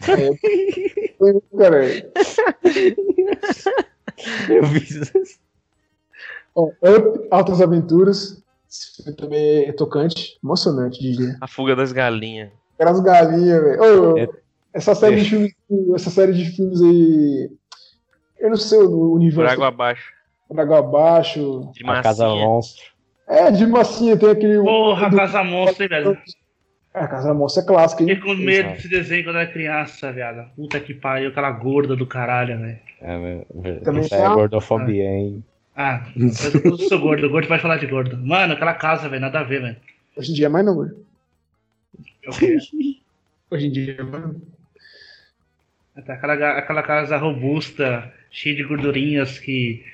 É, tem um, cara. (laughs) Eu vi isso. Up, Altas Aventuras. Esse filme também é tocante, emocionante, diria. A fuga das galinhas. Aquelas galinhas, velho. É- essa série de filmes, essa série de filmes aí. Eu não sei o Por universo. água abaixo. Por água abaixo. De A Casa. Monstro. É, de massinha, tem aquele. Porra, Casa Monstro, hein, velho. É, a Casa Monstro é clássica, Fiquei hein? com medo desse desenho quando era criança, viado. Puta que pariu, aquela gorda do caralho, velho. É, mas- Também Isso é a- gordofobia, hein? Ah, eu não sou gordo, gordo pode falar de gordo. Mano, aquela casa, velho, nada a ver, velho. Hoje em dia é mais não, velho. É? (laughs) Hoje em dia é mais não. Aquela, aquela casa robusta, cheia de gordurinhas que,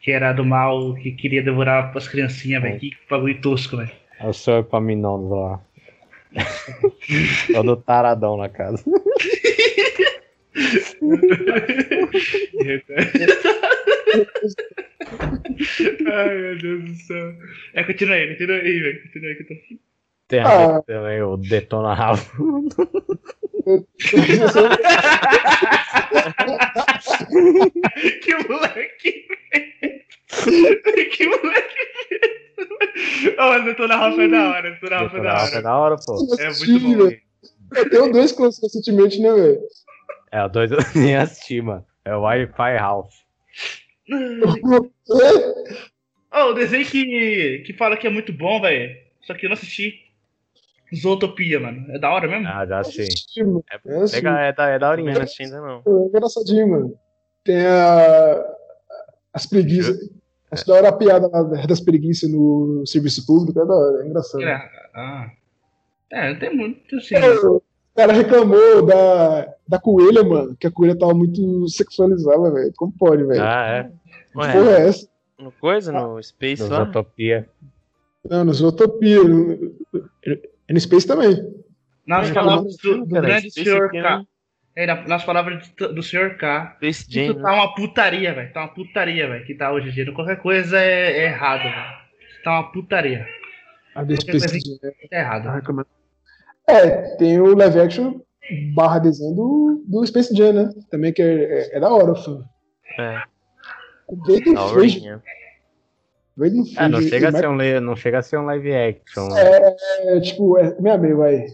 que era do mal, que queria devorar as criancinhas, velho. Que bagulho tosco, velho. É o senhor Epaminondas lá. Todo taradão na casa. (laughs) Ai, meu Deus do céu. É, continua aí, continua aí, velho. Continua aí que eu tô. Tem a Ah. ver também o Detona Rabo. Que moleque. Que moleque. Ó, oh, Detona Ralph é da hora, Detona Ralph é da Rabo é hora. da hora, pô. É muito bom. velho. Eu tenho dois que lançou recentemente, né, velho? É, o dois eu (laughs) nem assisti, mano. É o Wi-Fi House. (laughs) Ó, o desenho que, que fala que é muito bom, velho. Só que eu não assisti. Zootopia, mano. É da hora mesmo? Ah, já assisti. mano. É, É, sim. legal, é, da, é Também daorinha. não assisti ainda não. É engraçadinho, mano. Tem a, as preguiças. Acho da hora a piada das preguiças no serviço público, é da hora, é engraçado. É, ah. É, não tem muito assim. O cara reclamou da, da coelha, mano, que a coelha tava muito sexualizada, velho. Como pode, velho? Ah, é. Que porra é essa? no coisa, no Space Do lá? Zootopia. Não, no Zootopia. no- É no Space também. Nas É, palavras do, do Cara, grande Space senhor é K. É, na- nas palavras do, do senhor K. Space Isso Jam, tá né? uma putaria, velho. Tá uma putaria, velho. Que tá hoje em dia. Qualquer coisa é, é errado, velho. Tá uma putaria. A do Space Jam, É errado. tá reclamando. É, tem o live action barra desenho do, do Space Jam, né? Também que é, é, é da hora o filme. É, Veio do Do Ah, não chega, a ser um, não chega a ser um live action. É, tipo, é meio a meio, vai.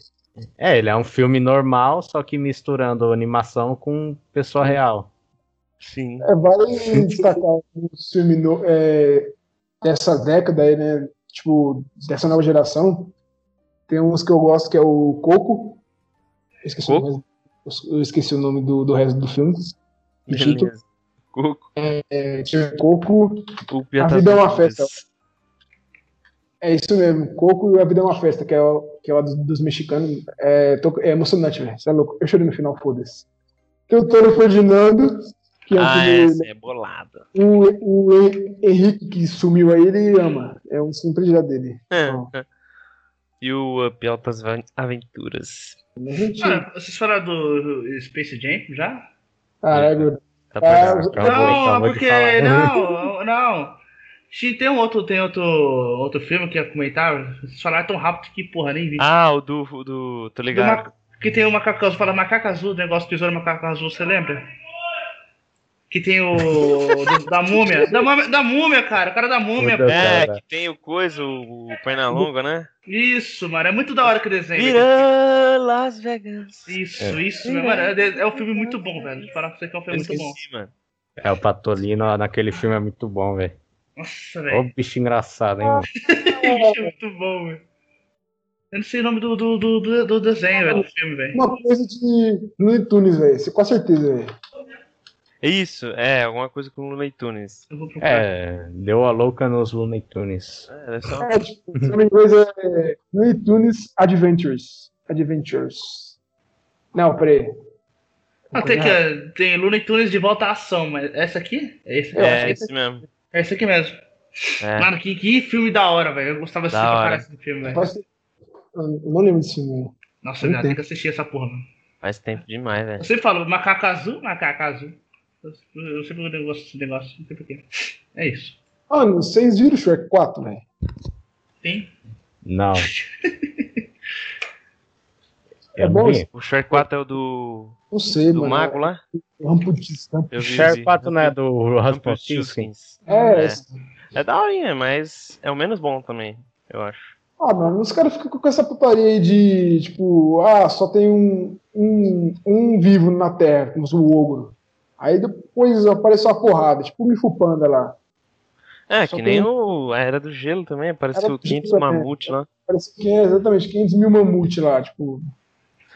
É, ele é um filme normal, só que misturando animação com pessoa real. Sim. É, vale destacar um filme no- é, dessa década aí, né? Tipo, dessa nova geração. Tem uns que eu gosto que é o Coco. Eu esqueci, Coco? O, nome, eu esqueci o nome do, do resto do filme. Beleza. Coco. É, tinha Coco, O A Vida é uma Festa. é isso mesmo, Coco e A Vida é uma Festa, que é, o- que é lá dos, dos mexicanos. É, tô- é emocionante, velho. Você é louco. Eu chorei no final, foda-se. Tem o Toro Ferdinando, que é Ah, essa é bolada. O, o Hen- Henrique que sumiu aí, ele ama. É um filme predileto dele. (laughs) E o Up Altas Aven- Aventuras. Gente, Mano, vocês falaram do Space Jam já? caralho. Tá pra os- acabou, não, de porque. Não, (laughs) não. Tem um outro, tem outro, outro filme que ia comentar. Vocês falaram tão rápido que, porra, nem vi. Ah, o do. do tô Do ligado. ma- Que tem o macaco azul, fala macaco azul, o negócio do tesouro macaco azul, você lembra? Que tem o. do- da múmia. (laughs) Da, múmia. da múmia, cara. O cara da múmia. Puta, É, cara. que tem o coisa, o, o Pernalonga, né? Isso, mano. É muito da hora que o desenho. Vira Las Vegas. Isso, É. isso, meu, mano. É, é um filme muito bom, velho. Vou falar pra você que é um Eu filme muito bom. mano. É, o Patolino naquele filme é muito bom, velho. Nossa, Ô velho. bicho engraçado, hein, mano? (laughs) é muito bom, velho. Eu não sei o nome do, do, do, do- desenho, velho, do filme, velho. Uma coisa de Looney Tunes, velho. Com certeza, velho. Isso, é, alguma coisa com o Looney Tunes. É, deu a louca nos Looney Tunes. É, é só... É, tipo, é Looney Tunes Adventures. Adventures. Não, peraí. Tem, que, tem Looney Tunes de volta à ação, mas essa aqui? É esse, É, é, esse mesmo. é esse aqui mesmo. É. Mano, que, que filme da hora, velho. Eu gostava de Da pra hora. esse filme, velho. Eu não lembro desse filme. Nossa, tem. que assistir essa porra, mano. Faz tempo demais, velho. Eu sempre falo macaco azul, macaco azul. Eu, eu sempre gosto desse negócio, não sei porquê. É isso. Mano, vocês viram o Shrek 4, velho? Tem? Não. É bom vi. O Shrek 4 é o do. Não sei, do mano. Mago lá? Ramputista. Shark vi. 4 não é do Rasputin? Rumpelstiltskin. É, É. É da horinha, mas é o menos bom também, eu acho. Ah, mano, os caras ficam com essa putaria aí de, tipo, ah, só tem um, um, um vivo na Terra, como o ogro. Aí depois apareceu uma porrada, tipo o Mifu Panda lá. É, Só que tem- nem o, a Era do Gelo também, apareceu Era do 500 Gelo também. mamute lá. Parece que é exatamente 500 mil mamute lá, tipo.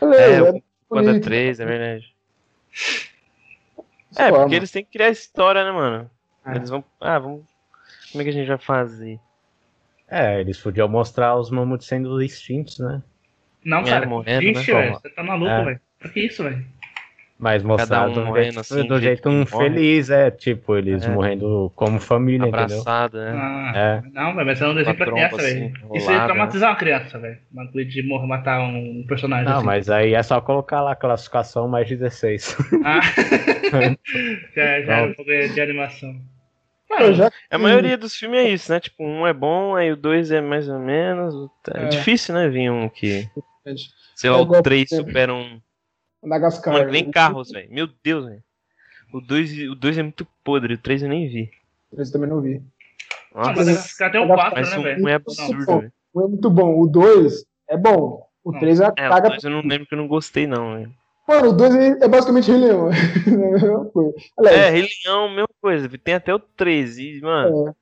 Beleza, É, é, o Panda bonito, 3, é verdade. sei É, lá, porque mano. eles têm que criar história, né, mano? É. Eles vão. Ah, vamos. Como é que a gente vai fazer? É, eles podiam mostrar os mamutos sendo extintos, né? Não, É, cara. morrendo, Vixe, né? velho. Você tá maluco, É. velho. Pra que isso, velho? Mas mostrar um do morrendo jeito, assim, do do jeito um feliz, é, tipo, eles É. morrendo como família, entendeu? Abraçado, né? Ah, É. Não, velho, mas é um desenho pra criança, velho. assim, Isso ia enrolada, traumatizar uma criança, velho. Uma coisa de morrer, matar um personagem Não, assim. mas aí é só colocar lá a classificação mais 16. Ah. (laughs) já, já é um pouco de animação. Já A maioria dos filmes é isso, né? Tipo, um é bom, aí o dois é mais ou menos. É, É. difícil, né? Vir um que. Sei É lá, o 3 por exemplo, supera um. Madagascar. Mano, que nem carros, velho. Meu Deus, velho. O 2 o dois é muito podre, o 3 eu nem vi. Esse também não vi. ah, Nossa, mas até o Madagascar- 4, mas né, o velho? 1 é absurdo, velho. Um é muito bom. O 2 é bom. O Não. 3 é É, o caga. 2 eu não lembro que eu não gostei, não, velho. Mano, o 2 é, é basicamente Rei Leão. (laughs) É a mesma coisa. Aliás, É, Rei Leão, mesma coisa. Tem até o 3 e, mano, é,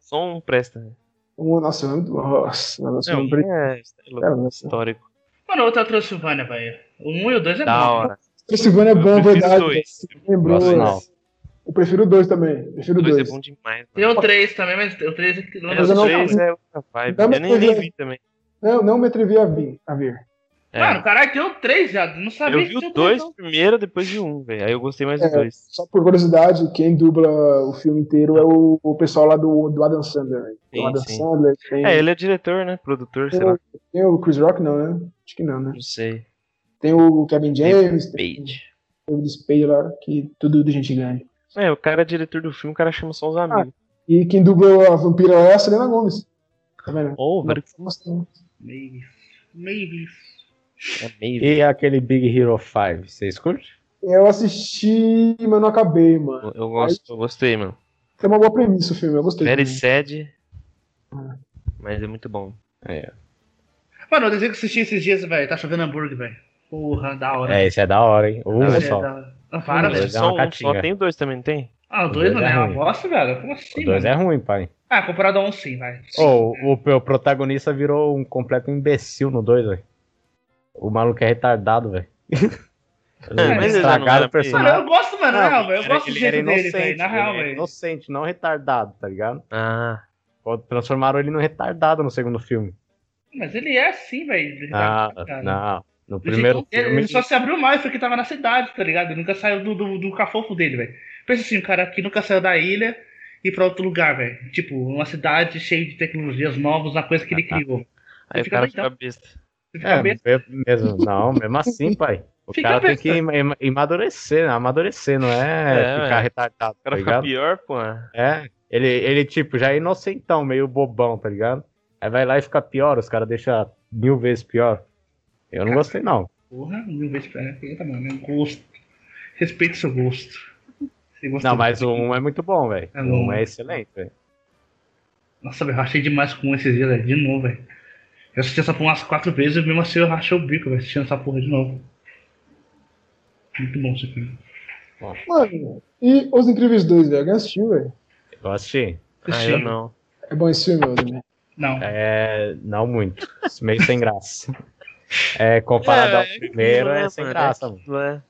só um presta, velho. um, nossa, é muito. Nossa, nossa, Não, um pre- é é, nossa. histórico. Mano, outra Transilvânia, velho. O 1 e o 2 é Da bom. hora. Transilvânia é Eu bom, prefiro verdade. dois. Lembrou. Eu prefiro o 2 também. Prefiro O o 2 é 2. bom demais. Tem o 3 também, mas o 3 é que não É, o não- 3 é outra vibe. Não, Eu nem, nem é- vi também. Não, não me atrevi a vir. A ver. É. Mano, caralho, tem o 3 já. Não sabia eu vi o 2 não. primeiro, depois o 1, velho. Aí eu gostei mais do É. 2. Só por curiosidade, quem dubla o filme inteiro é o, o pessoal lá do, do Adam Sandler. né? Tem o Sim, Adam sim. Sandler, tem, É, ele é diretor, né? Produtor, sei tem, lá. o, tem o Chris Rock, não, né? Acho que não, né? Não sei. Tem o Kevin James, tem Page. o Spade lá, que tudo de gente grande. É, o cara é diretor do filme, o cara chama só os amigos. E quem dubla a vampira é a Selena Gomes. Tá vendo? Oh, velho. Maybe. Maybe. É meio. E aquele Big Hero 5, vocês curtem? Eu assisti, mas não acabei, mano. Eu, gosto, eu gostei, mano. Tem uma boa premissa o filme, eu gostei. Very sad. Ah. Mas é muito bom. É, Mano, eu desenho que assisti esses dias, velho. Tá chovendo hambúrguer, velho. Porra, da hora. é esse é da hora, hein? Um É, só. da hora. Ah, para, Hum, velho. é só, um, só tem o 2 também, não tem? Ah, o o 2, dois mano, é é uma ruim. bosta, velho. Como assim, O 2 mano? é ruim, pai. Ah, comparado a um sim, vai. Ô, o, o protagonista virou um completo imbecil no 2, velho. O maluco é retardado, velho. (laughs) mas ele estragaram não o personagem. Mano, eu gosto, mano, na real, velho. Eu Ele- gosto do jeito era dele, inocente, velho. Na real, velho. inocente, não retardado, tá ligado? Ah, Transformaram ele no retardado no segundo filme. Mas ele é assim, velho. Ah, cara. não. No Ele- primeiro ele, filme. ele só se abriu mais porque tava na cidade, tá ligado? Ele nunca saiu do, do, do cafofo dele, velho. Pensa assim, o cara que nunca saiu da ilha e ir pra outro lugar, velho. Tipo, uma cidade cheia de tecnologias novas, uma coisa que ele criou. aí o fica cara fica besta. Você fica É, besta. me- mesmo, não, mesmo assim, pai. O Fica cara tem besta. que ima- amadurecer, né? amadurecer, não é, É, ficar é. retardado, O tá cara fica ligado? pior, pô. É, ele, ele, tipo, já é inocentão, meio bobão, tá ligado? Aí vai lá e fica pior, os caras deixam mil vezes pior. Eu não gostei, não. Porra, mil vezes pra Eita, mano, é gosto. Respeite seu gosto. Não, mas o 1 é muito bom, velho. É O bom. 1 é excelente, velho. Nossa, velho, eu rachei demais com um esses dias, velho. De novo, velho. Eu assisti essa porra umas quatro vezes e mesmo assim eu rachei o bico, velho, assistindo essa porra de novo. Muito bom esse filme. Mano, e Os Incríveis 2, velho? Alguém assistiu, velho? Eu assisti. Ah, eu não. É bom esse filme, Osmar. Não. É, não muito. Meio sem graça. É, comparado ao primeiro, é sem graça, mano. Não é.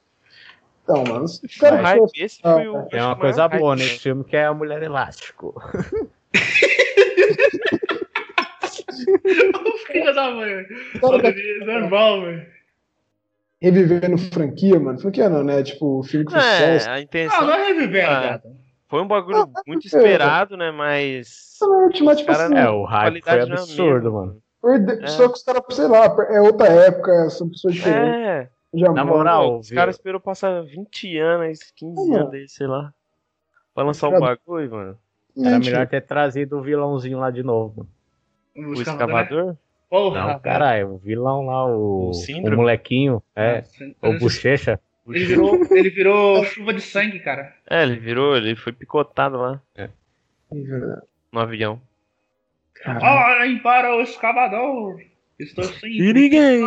Então, mano, O caras hype, esse Ah, foi o. Tem uma o coisa hype, boa né? nesse filme que é a Mulher Elástico. (laughs) Filha da mãe, velho. Cara, tá É normal, velho. revivendo franquia, mano. Franquia não, né? Tipo, filme que fez sucesso. É, a Não, intenção não é reviver, Ah. foi um bagulho muito esperado, né? Mas. Não, Ultimate, tipo cara assim, É, o hype foi não é a absurdo, mano. Perde- É. Só que os caras, sei lá, é outra época, são pessoas diferentes. É, Já Na moral, pô, os caras esperou passar 20 anos, 15 Não. anos aí, sei lá. Pra lançar o Cara, bagulho, mano. Era melhor ter trazido o vilãozinho lá de novo. mano. O né? escavador? Porra. Não, caralho, o vilão lá, o, O o molequinho, é, o Bochecha. Ele virou, ele virou chuva de sangue, cara. É, ele virou, ele foi picotado lá é no avião. Olhem para o escavador. Estou sem. E ninguém.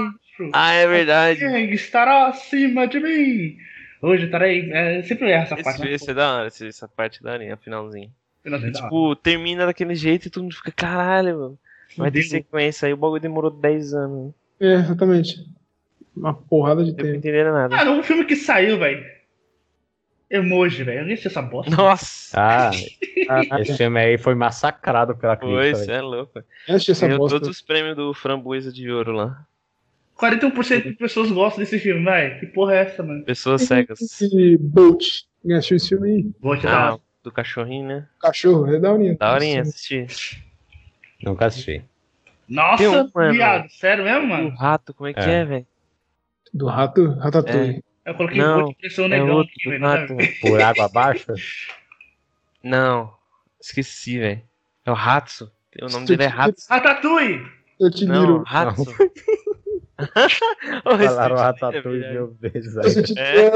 Ah, é verdade. Quem estará acima de mim? Hoje estarei. É, sempre erra essa parte. Esse, né? esse é da hora, esse- essa parte da linha, finalzinho. Finalzinho da. Tipo, termina daquele jeito e todo mundo fica, caralho, mano. Vai ter sequência aí, o bagulho demorou 10 anos. É, exatamente. Uma porrada de Não tempo. entender nada. Mano, um filme que saiu, velho. Emoji, velho. Eu nem sei essa bosta. Nossa! Ah, Caralho, (laughs) esse filme aí foi massacrado pela crítica. velho. é louco. eu assisti essa Ganhou bosta. todos os prêmios do Framboesa de Ouro lá. 41% de pessoas gostam desse filme, velho. Que porra é essa, mano? Pessoas cegas. Esse Bolt. Alguém assistiu esse filme aí? Te dar. Ah, do cachorrinho, né? Cachorro, é da horinha. Da horinha assistir. Nunca assisti. Nossa, um, mano. viado. Sério mesmo, O mano? rato, como é que É. é, velho? Do rato, Ratatouille. Eu coloquei Não, um de pressão É negão outro aqui, velho. nada. (laughs) Por água abaixo? Não, esqueci, velho. É o Ratsu. O nome dele é Ratsu. Ratatouille! Eu te Não, miro. Ratsu. Ô, (laughs) esse Falaram é Ratatouille verdade. mil vezes Eu aí. É.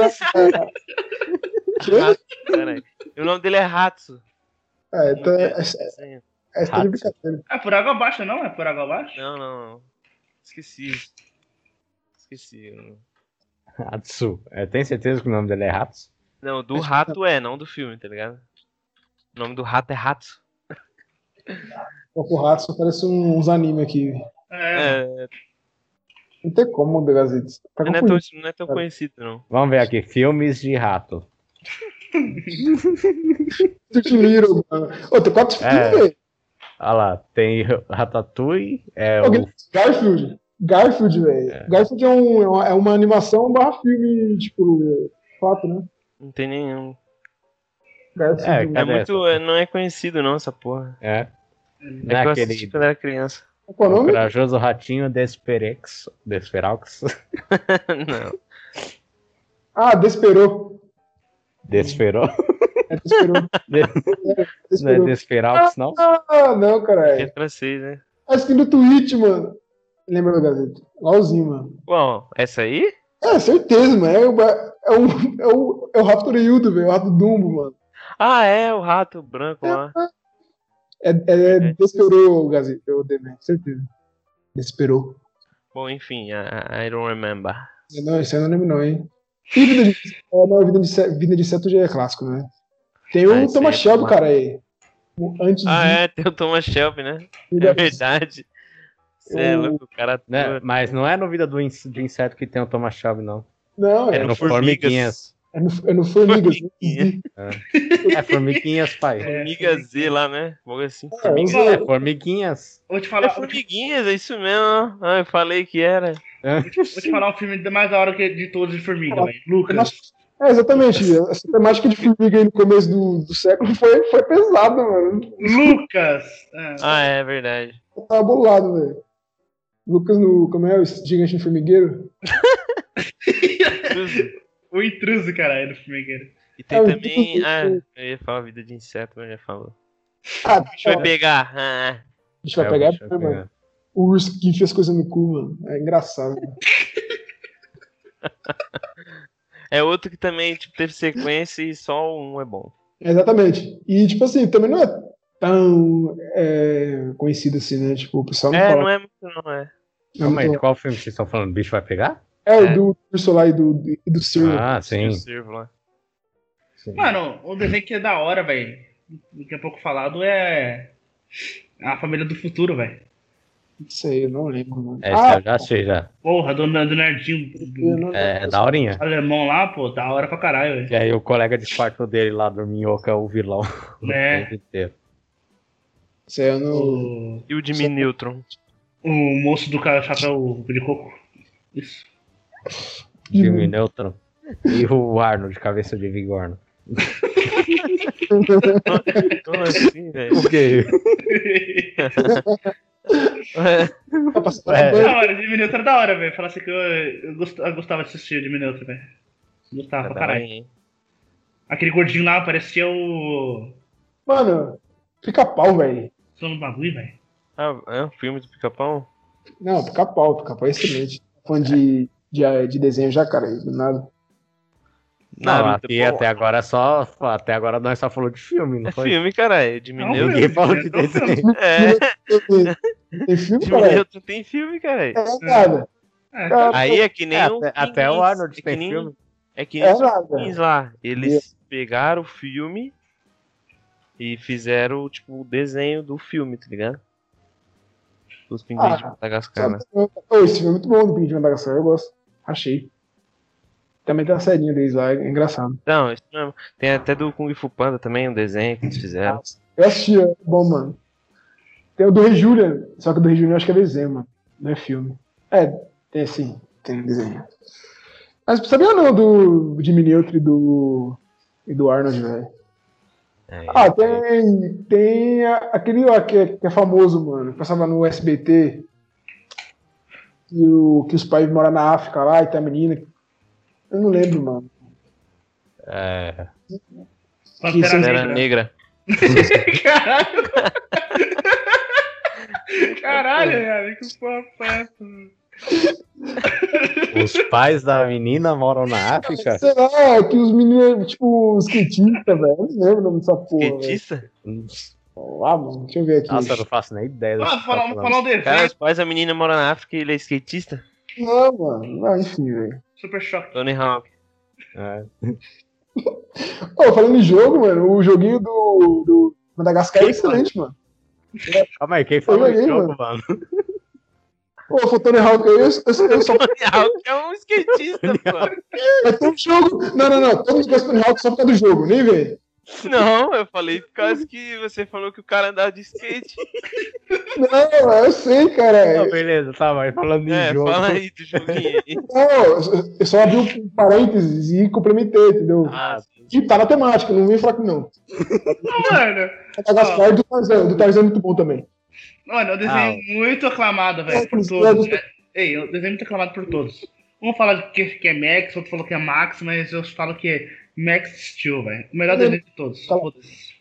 (laughs) E o nome dele é Ratsu. Ah, então, É, de brincadeira. É por água abaixo, não? É por água abaixo? Não, não. Esqueci. Esqueci. Hatsu. É, tem certeza que o nome dele é Hatsu? Não, do rato é, não do filme, tá ligado? O nome do rato é Ratsu. O rato só parece um- uns anime aqui. É. É, Não tem como, Degazitos. Tá não, é tão, não é tão conhecido, não. Vamos ver aqui, filmes de rato. (laughs) Little, mano. Ô, tem quatro É. filmes, velho. Olha lá, tem Ratatouille, é o... Alguém- Garfield. Garfield, velho. Garfield é, um, é, uma, é uma animação barra filme, tipo, fato, né? Não tem nenhum. Garfield. É, É Cadê muito. é- Não é conhecido, não, essa porra. É, É não que é eu assisti quando era criança. Qual é o o nome? corajoso ratinho Desperex, Desferaux, (laughs) não. Ah, Desperou. Desferou, É, Desperou. (laughs) não é Desperou. Desferaux, não? Ah, não, É caralho. francês, né? A skin do Twitch, mano. Lembra do Gazeta? Igualzinho, mano. Bom, essa aí? É, certeza, mano. É, o- é, um, é, o, é o rato Toreildo, velho. O rato Dumbo, mano. Ah, é, o rato branco lá. É, é, Desperou, Gazeta. Eu Demer, certeza. Desperou. Bom, enfim, I, I don't remember. Não, isso aí eu não lembro, não, hein? E Vida de, é, não, vida de, vida de Seto já é clássico, né? Tem o Ah, Thomas aí é Shelby, bom. cara, aí. O- Antes Ah, de é, tem o Thomas Shelby, né? É verdade. Você é O- louco, o cara Né? Mas não é no Vida do In- de Inseto que tem o Thomas Shelby, não. Não, é, Era no no Formiguinhas. é no, é no Formigas. Formiguinha. É Formiguinhas, pai. Formiga Z lá, né? Algo assim. É, Formiga... eu- É Formiguinhas. Vou te É falar, vou te, formiguinhas, é isso mesmo. Ah, eu falei que era. vou te falar um filme mais da hora que de todos de formiga, velho. Lucas. É, exatamente. Essa temática de formiga aí no começo do, do século foi, foi pesada, mano. Lucas! Ah, Ah, é verdade. Eu tava bolado, velho. Lucas no. Como é? O gigante no formigueiro? (laughs) o intruso, caralho, do formigueiro. E tem É, também. Ah, eu ia falar vida de inseto, mas já falou. Ah, A gente vai pegar. Ah, a gente vai É, pegar, deixa eu mano. pegar. O urso que fez coisa no cu, mano. É engraçado. mano. (laughs) é outro que também tipo, teve sequência e só um é bom. Exatamente. E, tipo assim, também não é tão é, conhecido assim, né? Tipo, o pessoal não É, fala. não é muito, não é. Não, Calma aí, não- de qual filme vocês estão falando? O bicho vai pegar? É, o É. do urso lá e do, e do Sir. Ah, sim. Lá. sim. Mano, um desenho que é da hora, velho. Daqui a pouco falado é. A Família do Futuro, velho. Não sei, eu não lembro, mano. É, ah, eu já achei já. Porra, do, do nerdinho eu não- É, da horinha. alemão lá, pô, da hora pra caralho, velho. E aí o colega de quarto dele lá do Minhoca é o vilão. (laughs) o É. tempo inteiro. Isso aí eu não. O, E o Jimmy Neutron. o moço do cara chapéu de coco. Isso. Jimmy Neutron. E o Arno de cabeça de vigorno. Como assim, velho? O quê? Tá passando É. banho. Da hora, Jimmy Neutron é da hora, velho. Falar assim que eu, eu, gost- eu gostava de assistir o Jimmy Neutron, velho. Gostava pra caralho. Aquele gordinho lá parecia o. Mano, fica pau, velho. Sono do bagulho, velho. Ah, é um filme do pica-pau? Não, fica pau, fica pau é excelente. Fã de, de, de desenho já, cara, do nada. Não, até agora só. Até agora nós só falou de filme, não É foi? filme, caralho. Não, Neutron. Ninguém falou de É filme. desenho. (laughs) É, Tem, filme, cara? Tem filme, caralho. É nada. É, Cara, Aí é que nem É, o até, até o Arnold é que tem nem- filme. É que nem É os lá. Eles pegaram o filme e fizeram, tipo, o desenho do filme, tá ligado? Os pinguins de Ah, Madagascar, né? Ô, esse filme é muito bom do Pinguim de Madagascar, eu gosto. Achei. Também tem a serinha deles lá, é engraçado. Não, isso mesmo. Tem até do Kung Fu Panda também, um desenho que eles fizeram. Eu assisti, é bom, mano. Tem o do Rei Julian, só que o do Rei Julian eu acho que é desenho, mano. Não é filme. É, tem sim, tem desenho. Mas sabia não do Jimmy Neutron e do, e do Arnold, velho? É, Ah, tem, tem a- aquele lá que é, que é famoso, mano. que Passava no SBT. Que, o, que os pais moram na África lá e tem a menina. Eu não lembro, mano. É, Pantera Negra. negra. (laughs) Caralho! Caralho, (laughs) velho, que porra foi essa? Os pais da menina moram na África? Sei lá, que os meninos, tipo, skatistas, velho. Eu não lembro o nome dessa porra. Skatista? Mano, deixa eu ver aqui. Nossa, eu não faço nem ideia. Ah, tá falar, um desenho. Cara, os pais da menina moram na África e ele é skatista? Não, mano. Não, enfim, velho. Super choque. Tony Hawk. É. (laughs) Ô, falando em jogo, mano, o joguinho do, do Madagascar é excelente, mano. Calma aí, quem falou de jogo, mano. mano? Ô, foi o Tony Hawk, eu, eu, eu, eu só Tony Hawk é um skatista, pô. Vai ter um jogo. Não, não, não. Todo mundo gosta do Tony Hawk só por causa do jogo, nem vem. Não, eu falei por causa que você falou que o cara andava de skate. Não, eu sei, cara. Não, beleza, tá, mas falando em É, jogo. fala aí do joguinho aí. Não, eu só abri um parênteses e complementei, entendeu? Ah, sim. E tá na temática, não vem falar que não. Mano. Madagascar e do Tarzan. Do Tarzan é muito bom também. Mano, é um desenho muito aclamado, velho, por É, todos. é, Ei, é um desenho muito aclamado por todos. Um fala que, que é Max, outro falou que é Max, mas eu falo que é Max Steel, velho. O melhor desenho de todos. Cala- Foda-se.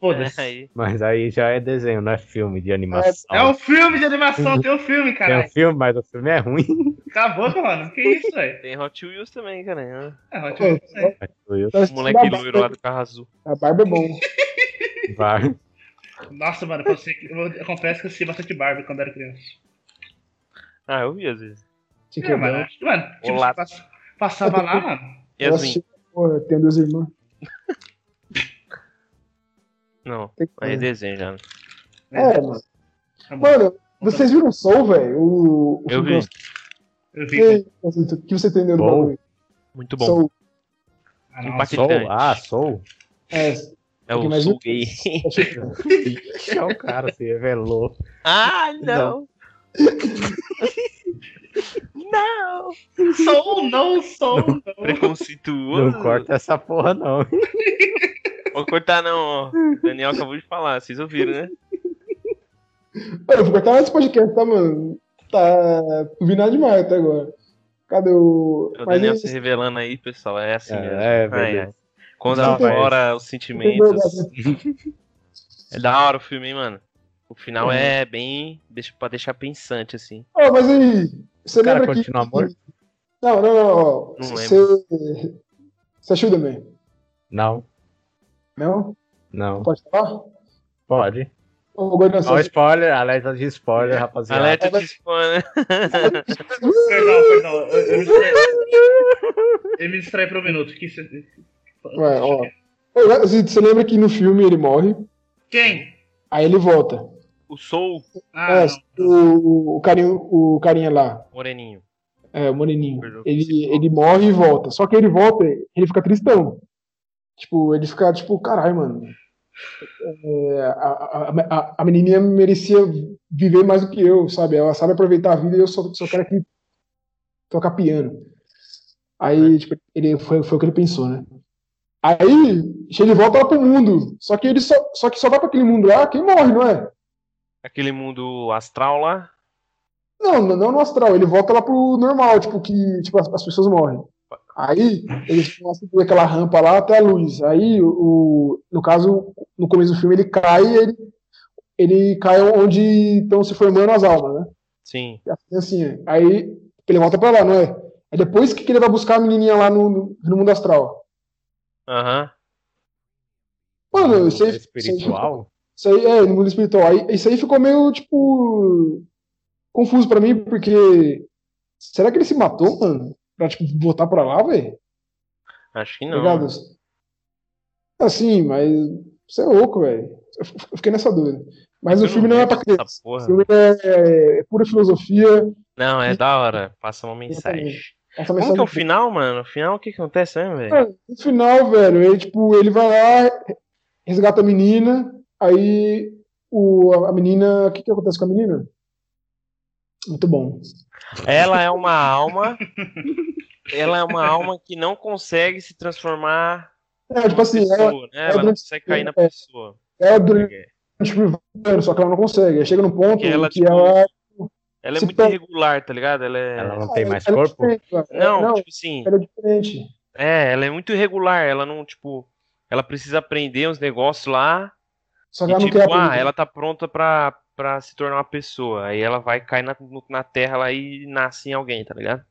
Foda-se. (laughs) É. Mas aí já é desenho, não é filme de animação. É um filme de animação, tem um filme, Tem um filme, mas o filme é ruim. Acabou, mano. Que isso, velho? Tem Hot Wheels também, cara. É, ótimo. É. O moleque loiro lá do carro azul. A barba é bom. Vai. Nossa, mano, eu, que- eu, eu confesso que eu assisti bastante Barbie quando era criança. Ah, eu vi às vezes. Tinha É, que mano, ver. mano tipo, Olá. pass- passava lá, mano. Eu Yasmin. assisti, porra, tem duas irmãs. Não, Tem que aí é desenho já. É, mano. Tá bom. Mano, vocês viram o Soul, velho? O, o Eu vi. Eu vi. O que você entendeu do Bom. bagulho? Muito bom. Soul. Ah, não. Soul? Ah, Soul? É, É o Mas o- Gay. Ixi, o cara se revelou. Ah, não! não! Sou não, sou não. Preconceituoso. Não corta essa porra, não. Vou cortar não, ó. O Daniel acabou de falar, vocês ouviram, né? Eu vou cortar esse podcast, tá, mano? Tá. Não vi nada demais até agora. Cadê o. O Mas Daniel é se revelando aí, pessoal, é assim mesmo. É, é, Quando Não, aflora os Entendeu, sentimentos. (laughs) É da hora o filme, hein, mano? O final É. é bem. Deixa, pra deixar pensante, assim. Ó, mas aí. Você O cara lembra que. continua morto? Não, não, não. ó. Não Você. Você achou também? Não, Não? não. Pode falar? Pode. Ô, Ó, spoiler, alerta de spoiler, rapaziada. Alerta de spoiler. Perdão, perdão. Eu, eu me distraí. Eu me distraí por um minuto. Que Ué, ó. Ô, Você você lembra que no filme ele morre, Quem? aí ele volta. O Soul, Ah, é, o, o, carinha, o carinha lá, Moreninho. é, o Moreninho. Ele, ele morre e volta. Só que ele volta, ele fica tristão. Tipo, ele fica tipo, caralho, mano. É, a, a, a, a menininha merecia viver mais do que eu, sabe? Ela sabe aproveitar a vida e eu só, só quero aqui tocar piano. Aí, tipo, ele, foi, foi o que ele pensou, né? Aí, ele volta lá pro mundo. Só que ele só, só que só vai pra aquele mundo lá quem morre, não é? Aquele mundo astral lá. Não, não no astral, ele volta lá pro normal, tipo, que tipo, as, as pessoas morrem. Aí, eles vão subir aquela rampa lá até a luz. Aí, o, no caso, no começo do filme, ele cai e ele, ele cai onde estão se formando as almas, né? Sim. Assim, assim, aí ele volta pra lá, não é? É depois que ele vai buscar a menininha lá no- no mundo astral. Aham. Mano, isso aí, É espiritual? Isso aí, é, no mundo espiritual. Aí, isso aí ficou meio, tipo, confuso pra mim, porque será que ele se matou, mano? Pra, tipo, voltar pra lá, velho? Acho que Tá não. ligado? Assim, mas você é louco, velho. Eu fiquei nessa dúvida. Mas Eu o filme não é pra criança. O porra. filme é, é pura filosofia. Não, é da hora. Passa uma mensagem. Como que é o final, mano? O final, o que que acontece mesmo, velho? É, No final, velho, ele, tipo, ele vai lá, resgata a menina, aí o, a menina. O que, que acontece com a menina? Muito bom. Ela é uma alma. Ela é uma alma que não consegue se transformar É, tipo assim, pessoa, ela, né? Ela não durante- consegue cair na é. pessoa. ela durante tipo, só que ela não consegue. Chega num ponto Porque ela, que tipo, ela. Ela é se muito perde. irregular, tá ligado? Ela é. Ela não tem mais ela é corpo? cara. Não, não, tipo assim. ela é diferente. É, ela é muito irregular. Ela não, tipo. Ela precisa aprender uns negócios lá. Só que E ela não tipo, quer ah, aprender. ela tá pronta pra, pra se tornar uma pessoa. Aí ela vai cair na, na terra lá e nasce em alguém, tá ligado?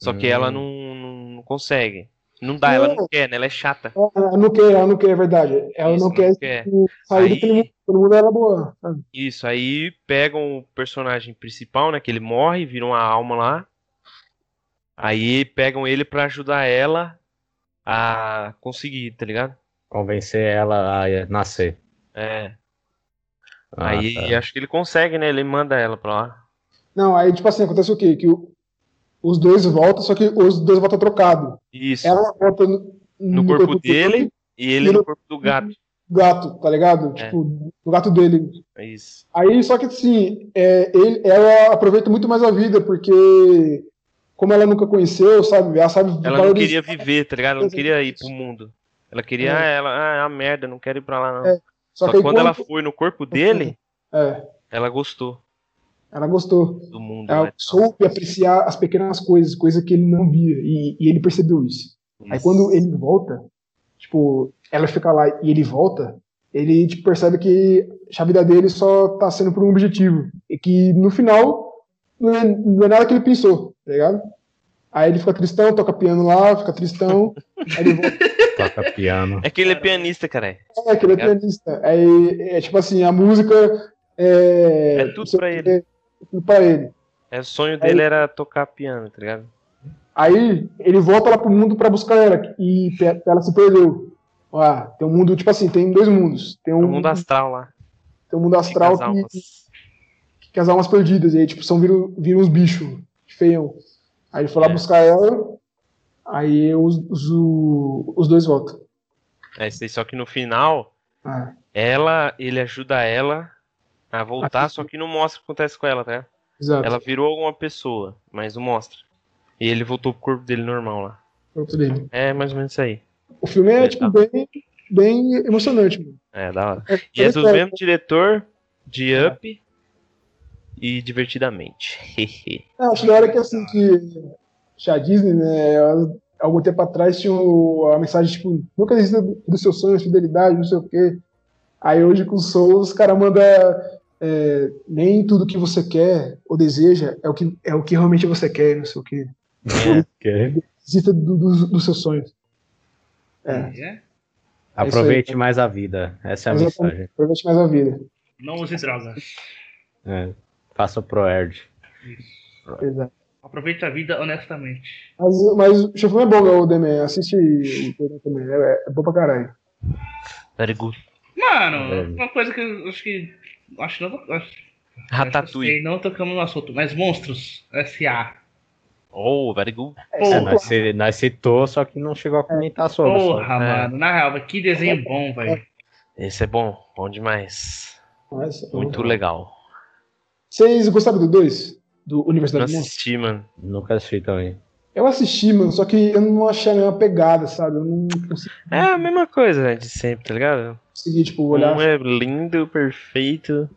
Só que Hum. ela não, não, não consegue. Não dá, ela não Não. quer, né? Ela é chata. Ela não quer, ela não quer, é verdade. Ela Isso, não não quer, quer. tipo, sair Aí- daquele mundo. Todo mundo era boa. sabe? Isso, aí pegam o personagem principal, né? Que ele morre, vira uma alma lá. Aí pegam ele pra ajudar ela a conseguir, tá ligado? Convencer ela a nascer. É. Ah, aí tá. acho que ele consegue, né? Ele manda ela pra lá. Não, aí, tipo assim, acontece o quê? Que o- os dois voltam, só que os dois voltam trocados. Isso. Ela volta no, no corpo dele e ele no no- corpo do gato. gato, tá ligado? É. Tipo, no gato dele. É isso. Aí, só que assim, é, ele, ela aproveita muito mais a vida, porque como ela nunca conheceu, sabe? Ela sabe Ela não queria viver, tá ligado? Ela não queria ir pro mundo. Ela queria, É. ah, ela, ah, é uma merda, não quero ir pra lá, não. É, Só, Só, que que aí quando ela quando- foi no corpo dele, É, ela gostou ela gostou. do mundo. Ela né? soube apreciar as pequenas coisas, coisa que ele não via, e, e ele percebeu isso. Aí Isso. quando ele volta, tipo, ela fica lá e ele volta, ele tipo, percebe que a vida dele só tá sendo por um objetivo. E que no final não é, não é nada que ele pensou, tá ligado? Aí ele fica tristão, toca piano lá, fica tristão, (laughs) aí ele volta, Toca piano. É que ele é pianista, cara. é, que ele é pianista. Aí, é tipo assim, a música é. É tudo pra ele. Pra ele. É, o sonho dele era tocar piano, tá ligado? Aí ele volta lá pro mundo pra buscar ela e ela se perdeu. Ah, tem um mundo, tipo assim, tem dois mundos. Tem um, o mundo astral lá. tem um mundo astral que, almas. que as almas perdidas. E aí, tipo, são viram, viram uns bichos feião. Aí ele foi lá É. buscar ela. Aí os, os, os dois voltam. É isso aí, só que no final, Ah, ela, ele ajuda ela a voltar, só que não mostra o que acontece com ela, tá? exato. Ela virou alguma pessoa, mas não mostra. E ele voltou pro corpo dele normal lá. Corpo dele. É mais ou menos isso aí. O filme é, É, tipo, tá. bem, bem emocionante, mano. É, da hora. É, E é do parece- mesmo diretor de Up e Divertidamente. (laughs) É, acho da hora que assim que já a Disney, né, algum tempo atrás tinha o- a mensagem tipo, nunca desista do- dos seus sonhos, fidelidade, não sei o quê. Aí hoje com o Soul, os caras mandam é, nem tudo que você quer ou deseja é o que, é o que realmente você quer, não sei o quê. Ok. Desista do- do- dos seus sonhos. É, É? Aproveite mais a vida. Essa é a Exatamente. mensagem. aproveite mais a vida. Não use drogas. É. Faça o ProErd. Exato. Aproveite a vida honestamente. Mas, mas o filme é bom, o Demen. Assiste o também. É, é bom pra caralho. Very good. Mano, É. uma coisa que eu acho que. Acho que não. Acho, Ratatouille. sei, não tocamos no assunto, mas Monstros S.A. Oh, very good. É, Porra, nós, ci- nós citou, só que não chegou a comentar sobre. só. porra mano. Na real, que desenho bom, velho. Esse é bom, bom demais. Nossa, Muito legal. Vocês gostaram do 2? Do Não Universidade Monstro? assisti, mano. Nunca assisti também. Eu assisti, mano, só que eu não achei a mesma pegada, sabe? Eu não consegui, É a mesma coisa, né, de sempre, tá ligado? tipo, olhar. Um é lindo, perfeito.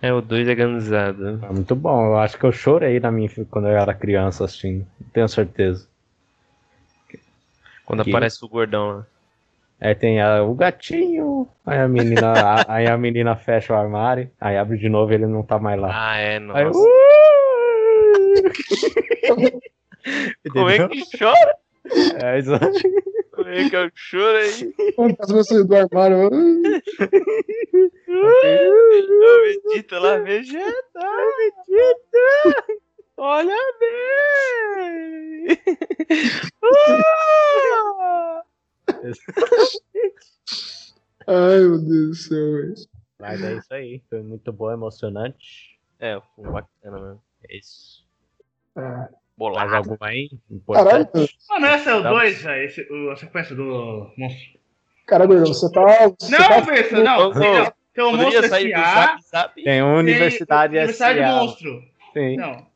É, o dois é ganzado. É muito bom. Eu acho que eu chorei na minha, quando eu era criança assistindo. Tenho certeza. Quando Que- aparece o gordão lá. Aí tem a- o gatinho, aí a menina, a- aí a menina fecha o armário, aí abre de novo e ele não tá mais lá. Ah, é, Aí, nossa. uh! (laughs) (laughs) Como é que chora? É, exato. Como é que eu choro aí? Fantasma saiu do armário. Ô, Vegeta lá, Vegeta! Vegeta! Olha bem! Ah! Ai, meu Deus do céu, velho. Mas é isso aí. Foi muito bom, emocionante. É, o filme bacana mesmo. É isso. É. Mais Bolado. alguma aí? Caralho, Importante? Mano, esse é o Tá. 2, velho. esse- o- A sequência do Monstro. caralho, você tá. Você Não, tá... Bessa, não. Tem, não. Tem o Poderia Monstro sair do S.A. Zap Zap? Tem uma Universidade tem Universidade S.A. Monstro. Sim. Não.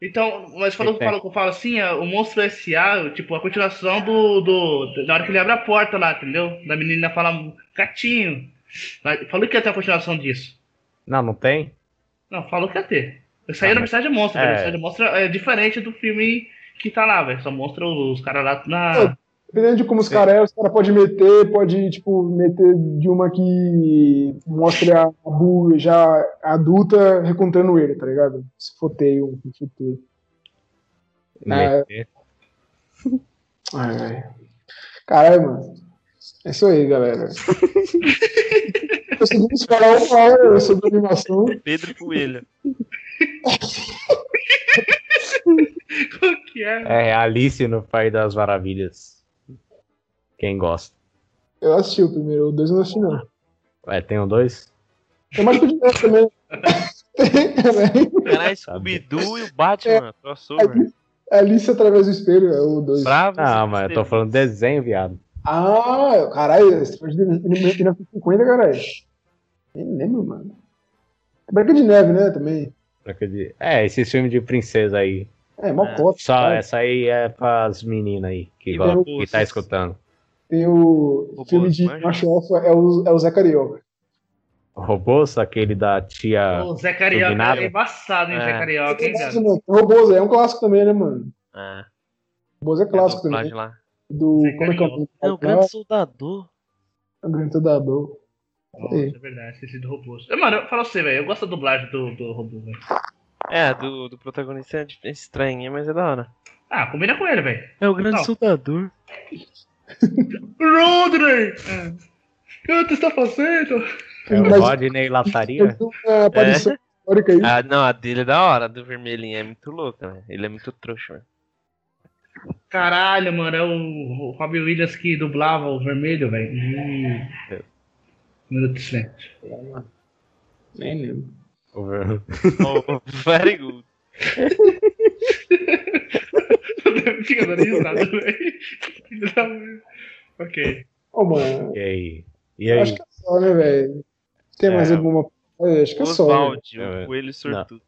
Então, mas falou Que que tem? fala, que fala assim, é, o Monstro S.A., tipo, a continuação do, do. Da hora que ele abre a porta lá, entendeu? Da menina fala gatinho. Falou que ia ter a continuação disso. Não, não tem? Não, falou que ia ter. Isso aí Ah, é Universidade Monstro, é. Universidade Monstro é diferente do filme que tá lá, velho. Só mostra os caras lá na. Dependendo de como os caras é, os caras podem meter, pode, tipo, meter de uma que mostra a Bu já adulta recontando ele, tá ligado? Se foteio no futuro. É. (laughs) Ai. Caralho, mano. É isso aí, galera. Conseguimos falar uma hora sobre animação. Pedro Coelho. Qual que é? É Alice no País das Maravilhas. Quem gosta. Eu assisti o primeiro, o dois eu não assisti, não. É, tem um dois? Tem mais que o dinheiro também. Caralho, Scooby-Doo e o Batman. Crossover. Alice através do espelho, é o dois. Bravo. Não, mas eu tô falando desenho, viado. Ah, caralho, esse foi de 1950, caralho. Nem lembro, mano. É Branca de Neve, né, também. De- É, esse filme de princesa aí. É, mó É. Só, cara. essa aí é pras meninas aí que, E gostam, robôs. que tá escutando. Tem o Robôs, filme de manja? macho alfa, é o, é o Zé Carioca. Robôs, aquele da tia. O Zé Carioca Turbinado? é embaçado, hein, É. Zé Carioca, hein, cara? Robôs, é um clássico também, né, mano? Ah, Robôs é clássico a também. lá. Do, Zé como é que é o nome? É o grande soldador. É o grande soldador. Nossa, é verdade, esqueci do robô. Mano, fala pra você, velho. Eu gosto da dublagem do, do robô, velho. É, do, do protagonista é é estranha, mas é da hora. Ah, combina com ele, velho. É o grande Não. soldador. Rodney! O que você está fazendo? É o Rodney Lataria. Histórica aí. Ah, não, a dele é da hora, a do vermelhinho é muito louca, né? Ele é muito trouxa, velho. Caralho, mano, é o, o Williams que dublava o vermelho, velho. Hum. Minuto de silêncio. Nem lembro. Oh, very good. (laughs) Fica dando risada, velho. (laughs) Mãe. Ok. Ô, mano, E aí? E aí? acho que é só, né, velho? Tem mais É. alguma. É, acho que é só. né? Oswald, É. o coelho sortudo.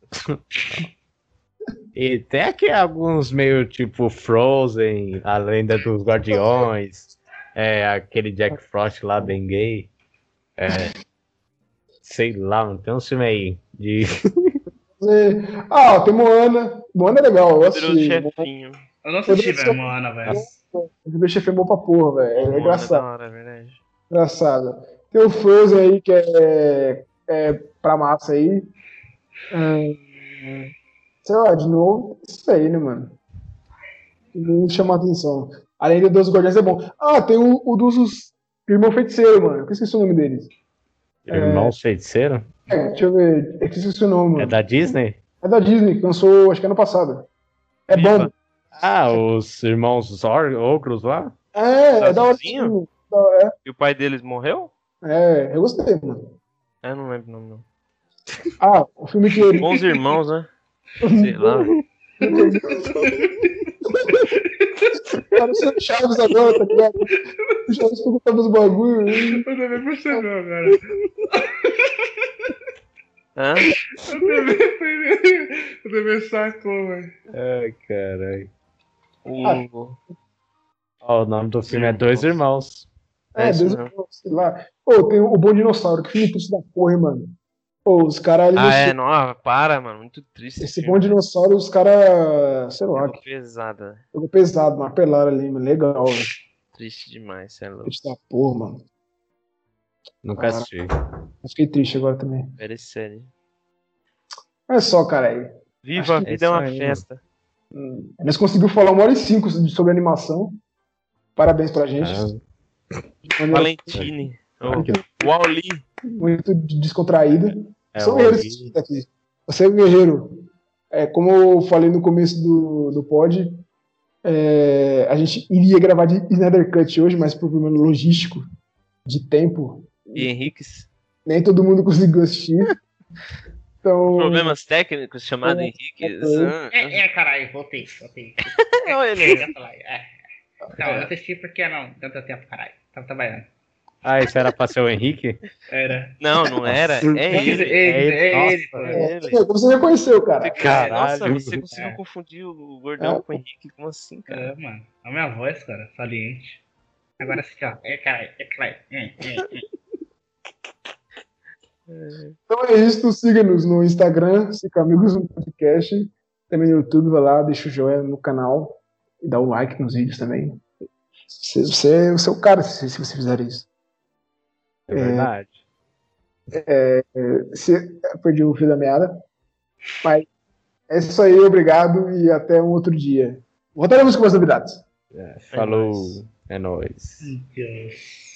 E tem aqui alguns meio tipo Frozen, a lenda dos Guardiões, é, aquele Jack Frost lá bem gay. É, sei lá, não tem um filme aí de. É. Ah, tem Moana. Moana é legal, eu assisti. chefinho. Eu não assisti, velho, Moana, velho. O chefe é bom pra porra, velho. É Moana engraçado. é verdade. Engraçado. Tem o Frozen aí, que é, é pra massa aí. É, sei lá, de novo, isso aí, né, mano? Não chama atenção. Além do dos Guardiões é bom. Ah, tem o, o dos Irmão Feiticeiro, mano. Eu esqueci o nome deles. Irmãos Feiticeiro? É, deixa eu ver. Eu esqueci o nome, É mano. da Disney? É da Disney, que lançou, acho que ano passado. É bom. Viva. Ah, os irmãos Zor Ogros lá? É, é da hora. É, E o pai deles morreu? é, eu gostei, mano. Eu não lembro o nome, não. Ah, o filme que ele. Bons irmãos, né? (laughs) Sei lá. Tá no seu Chaves agora, tá ligado? O Chaves perguntava os bagulhos. Eu também percebeu, cara. Hã? Eu também foi. Eu também sacou, velho. Ai, caralho. O... Ó, o nome do filme é Dois Irmãos. É, É Deus, mesmo. sei lá. Pô, tem o Bom Dinossauro, que filme da porra, hein, mano. Pô, os caras. Ah, é, não, ah, para, mano. Muito triste. Esse Bom Dinossauro, os caras. Sei lá, que Pesada. jogou pesado, uma pelada ali, mano. Legal, velho. Triste demais, cê é louco. Triste da porra, mano. Nunca assisti. Eu fiquei triste agora também. Velha série. Olha só, cara aí. Viva a é vida é isso uma aí, festa. Nós conseguimos falar uma hora e cinco sobre animação. Parabéns pra gente. Ah, De maneira Valentine. Oh, Wally. Muito descontraída. é São o Gui. aqui. Você é guerreiro. É, como eu falei no começo do, do pod, é, a gente iria gravar de Snyder Cut hoje, mas por problema logístico, de tempo, E Henriques. nem todo mundo conseguiu assistir. (laughs) Então, Problemas técnicos chamado É, Henriques. é. É, é, caralho, voltei, voltei. (laughs) Olha Eu ele. é. Não, eu assisti porque não, tanto tempo, caralho. Tava trabalhando. Ah, isso era pra ser o Henrique? Era. Não, não era. É É ele, é ele, pô. É ele. você reconheceu, cara? Caralho. Nossa, você conseguiu É. confundir o gordão É. com o Henrique? Como assim, cara? É, mano. A minha voz, cara, saliente. Agora assim, ó. É, caralho, é, caralho. É, é, é. (laughs) Então é isso, siga-nos no Instagram, Fica Amigos no Podcast, também no YouTube, vai lá, deixa o joinha no canal e dá o like nos vídeos também. Você, você é o seu cara se, se você fizer isso. É verdade. Se, eu perdi o fio da meada, mas é isso aí, obrigado e até um outro dia. Voltaremos com mais novidades. É, falou. É nóis. Deus.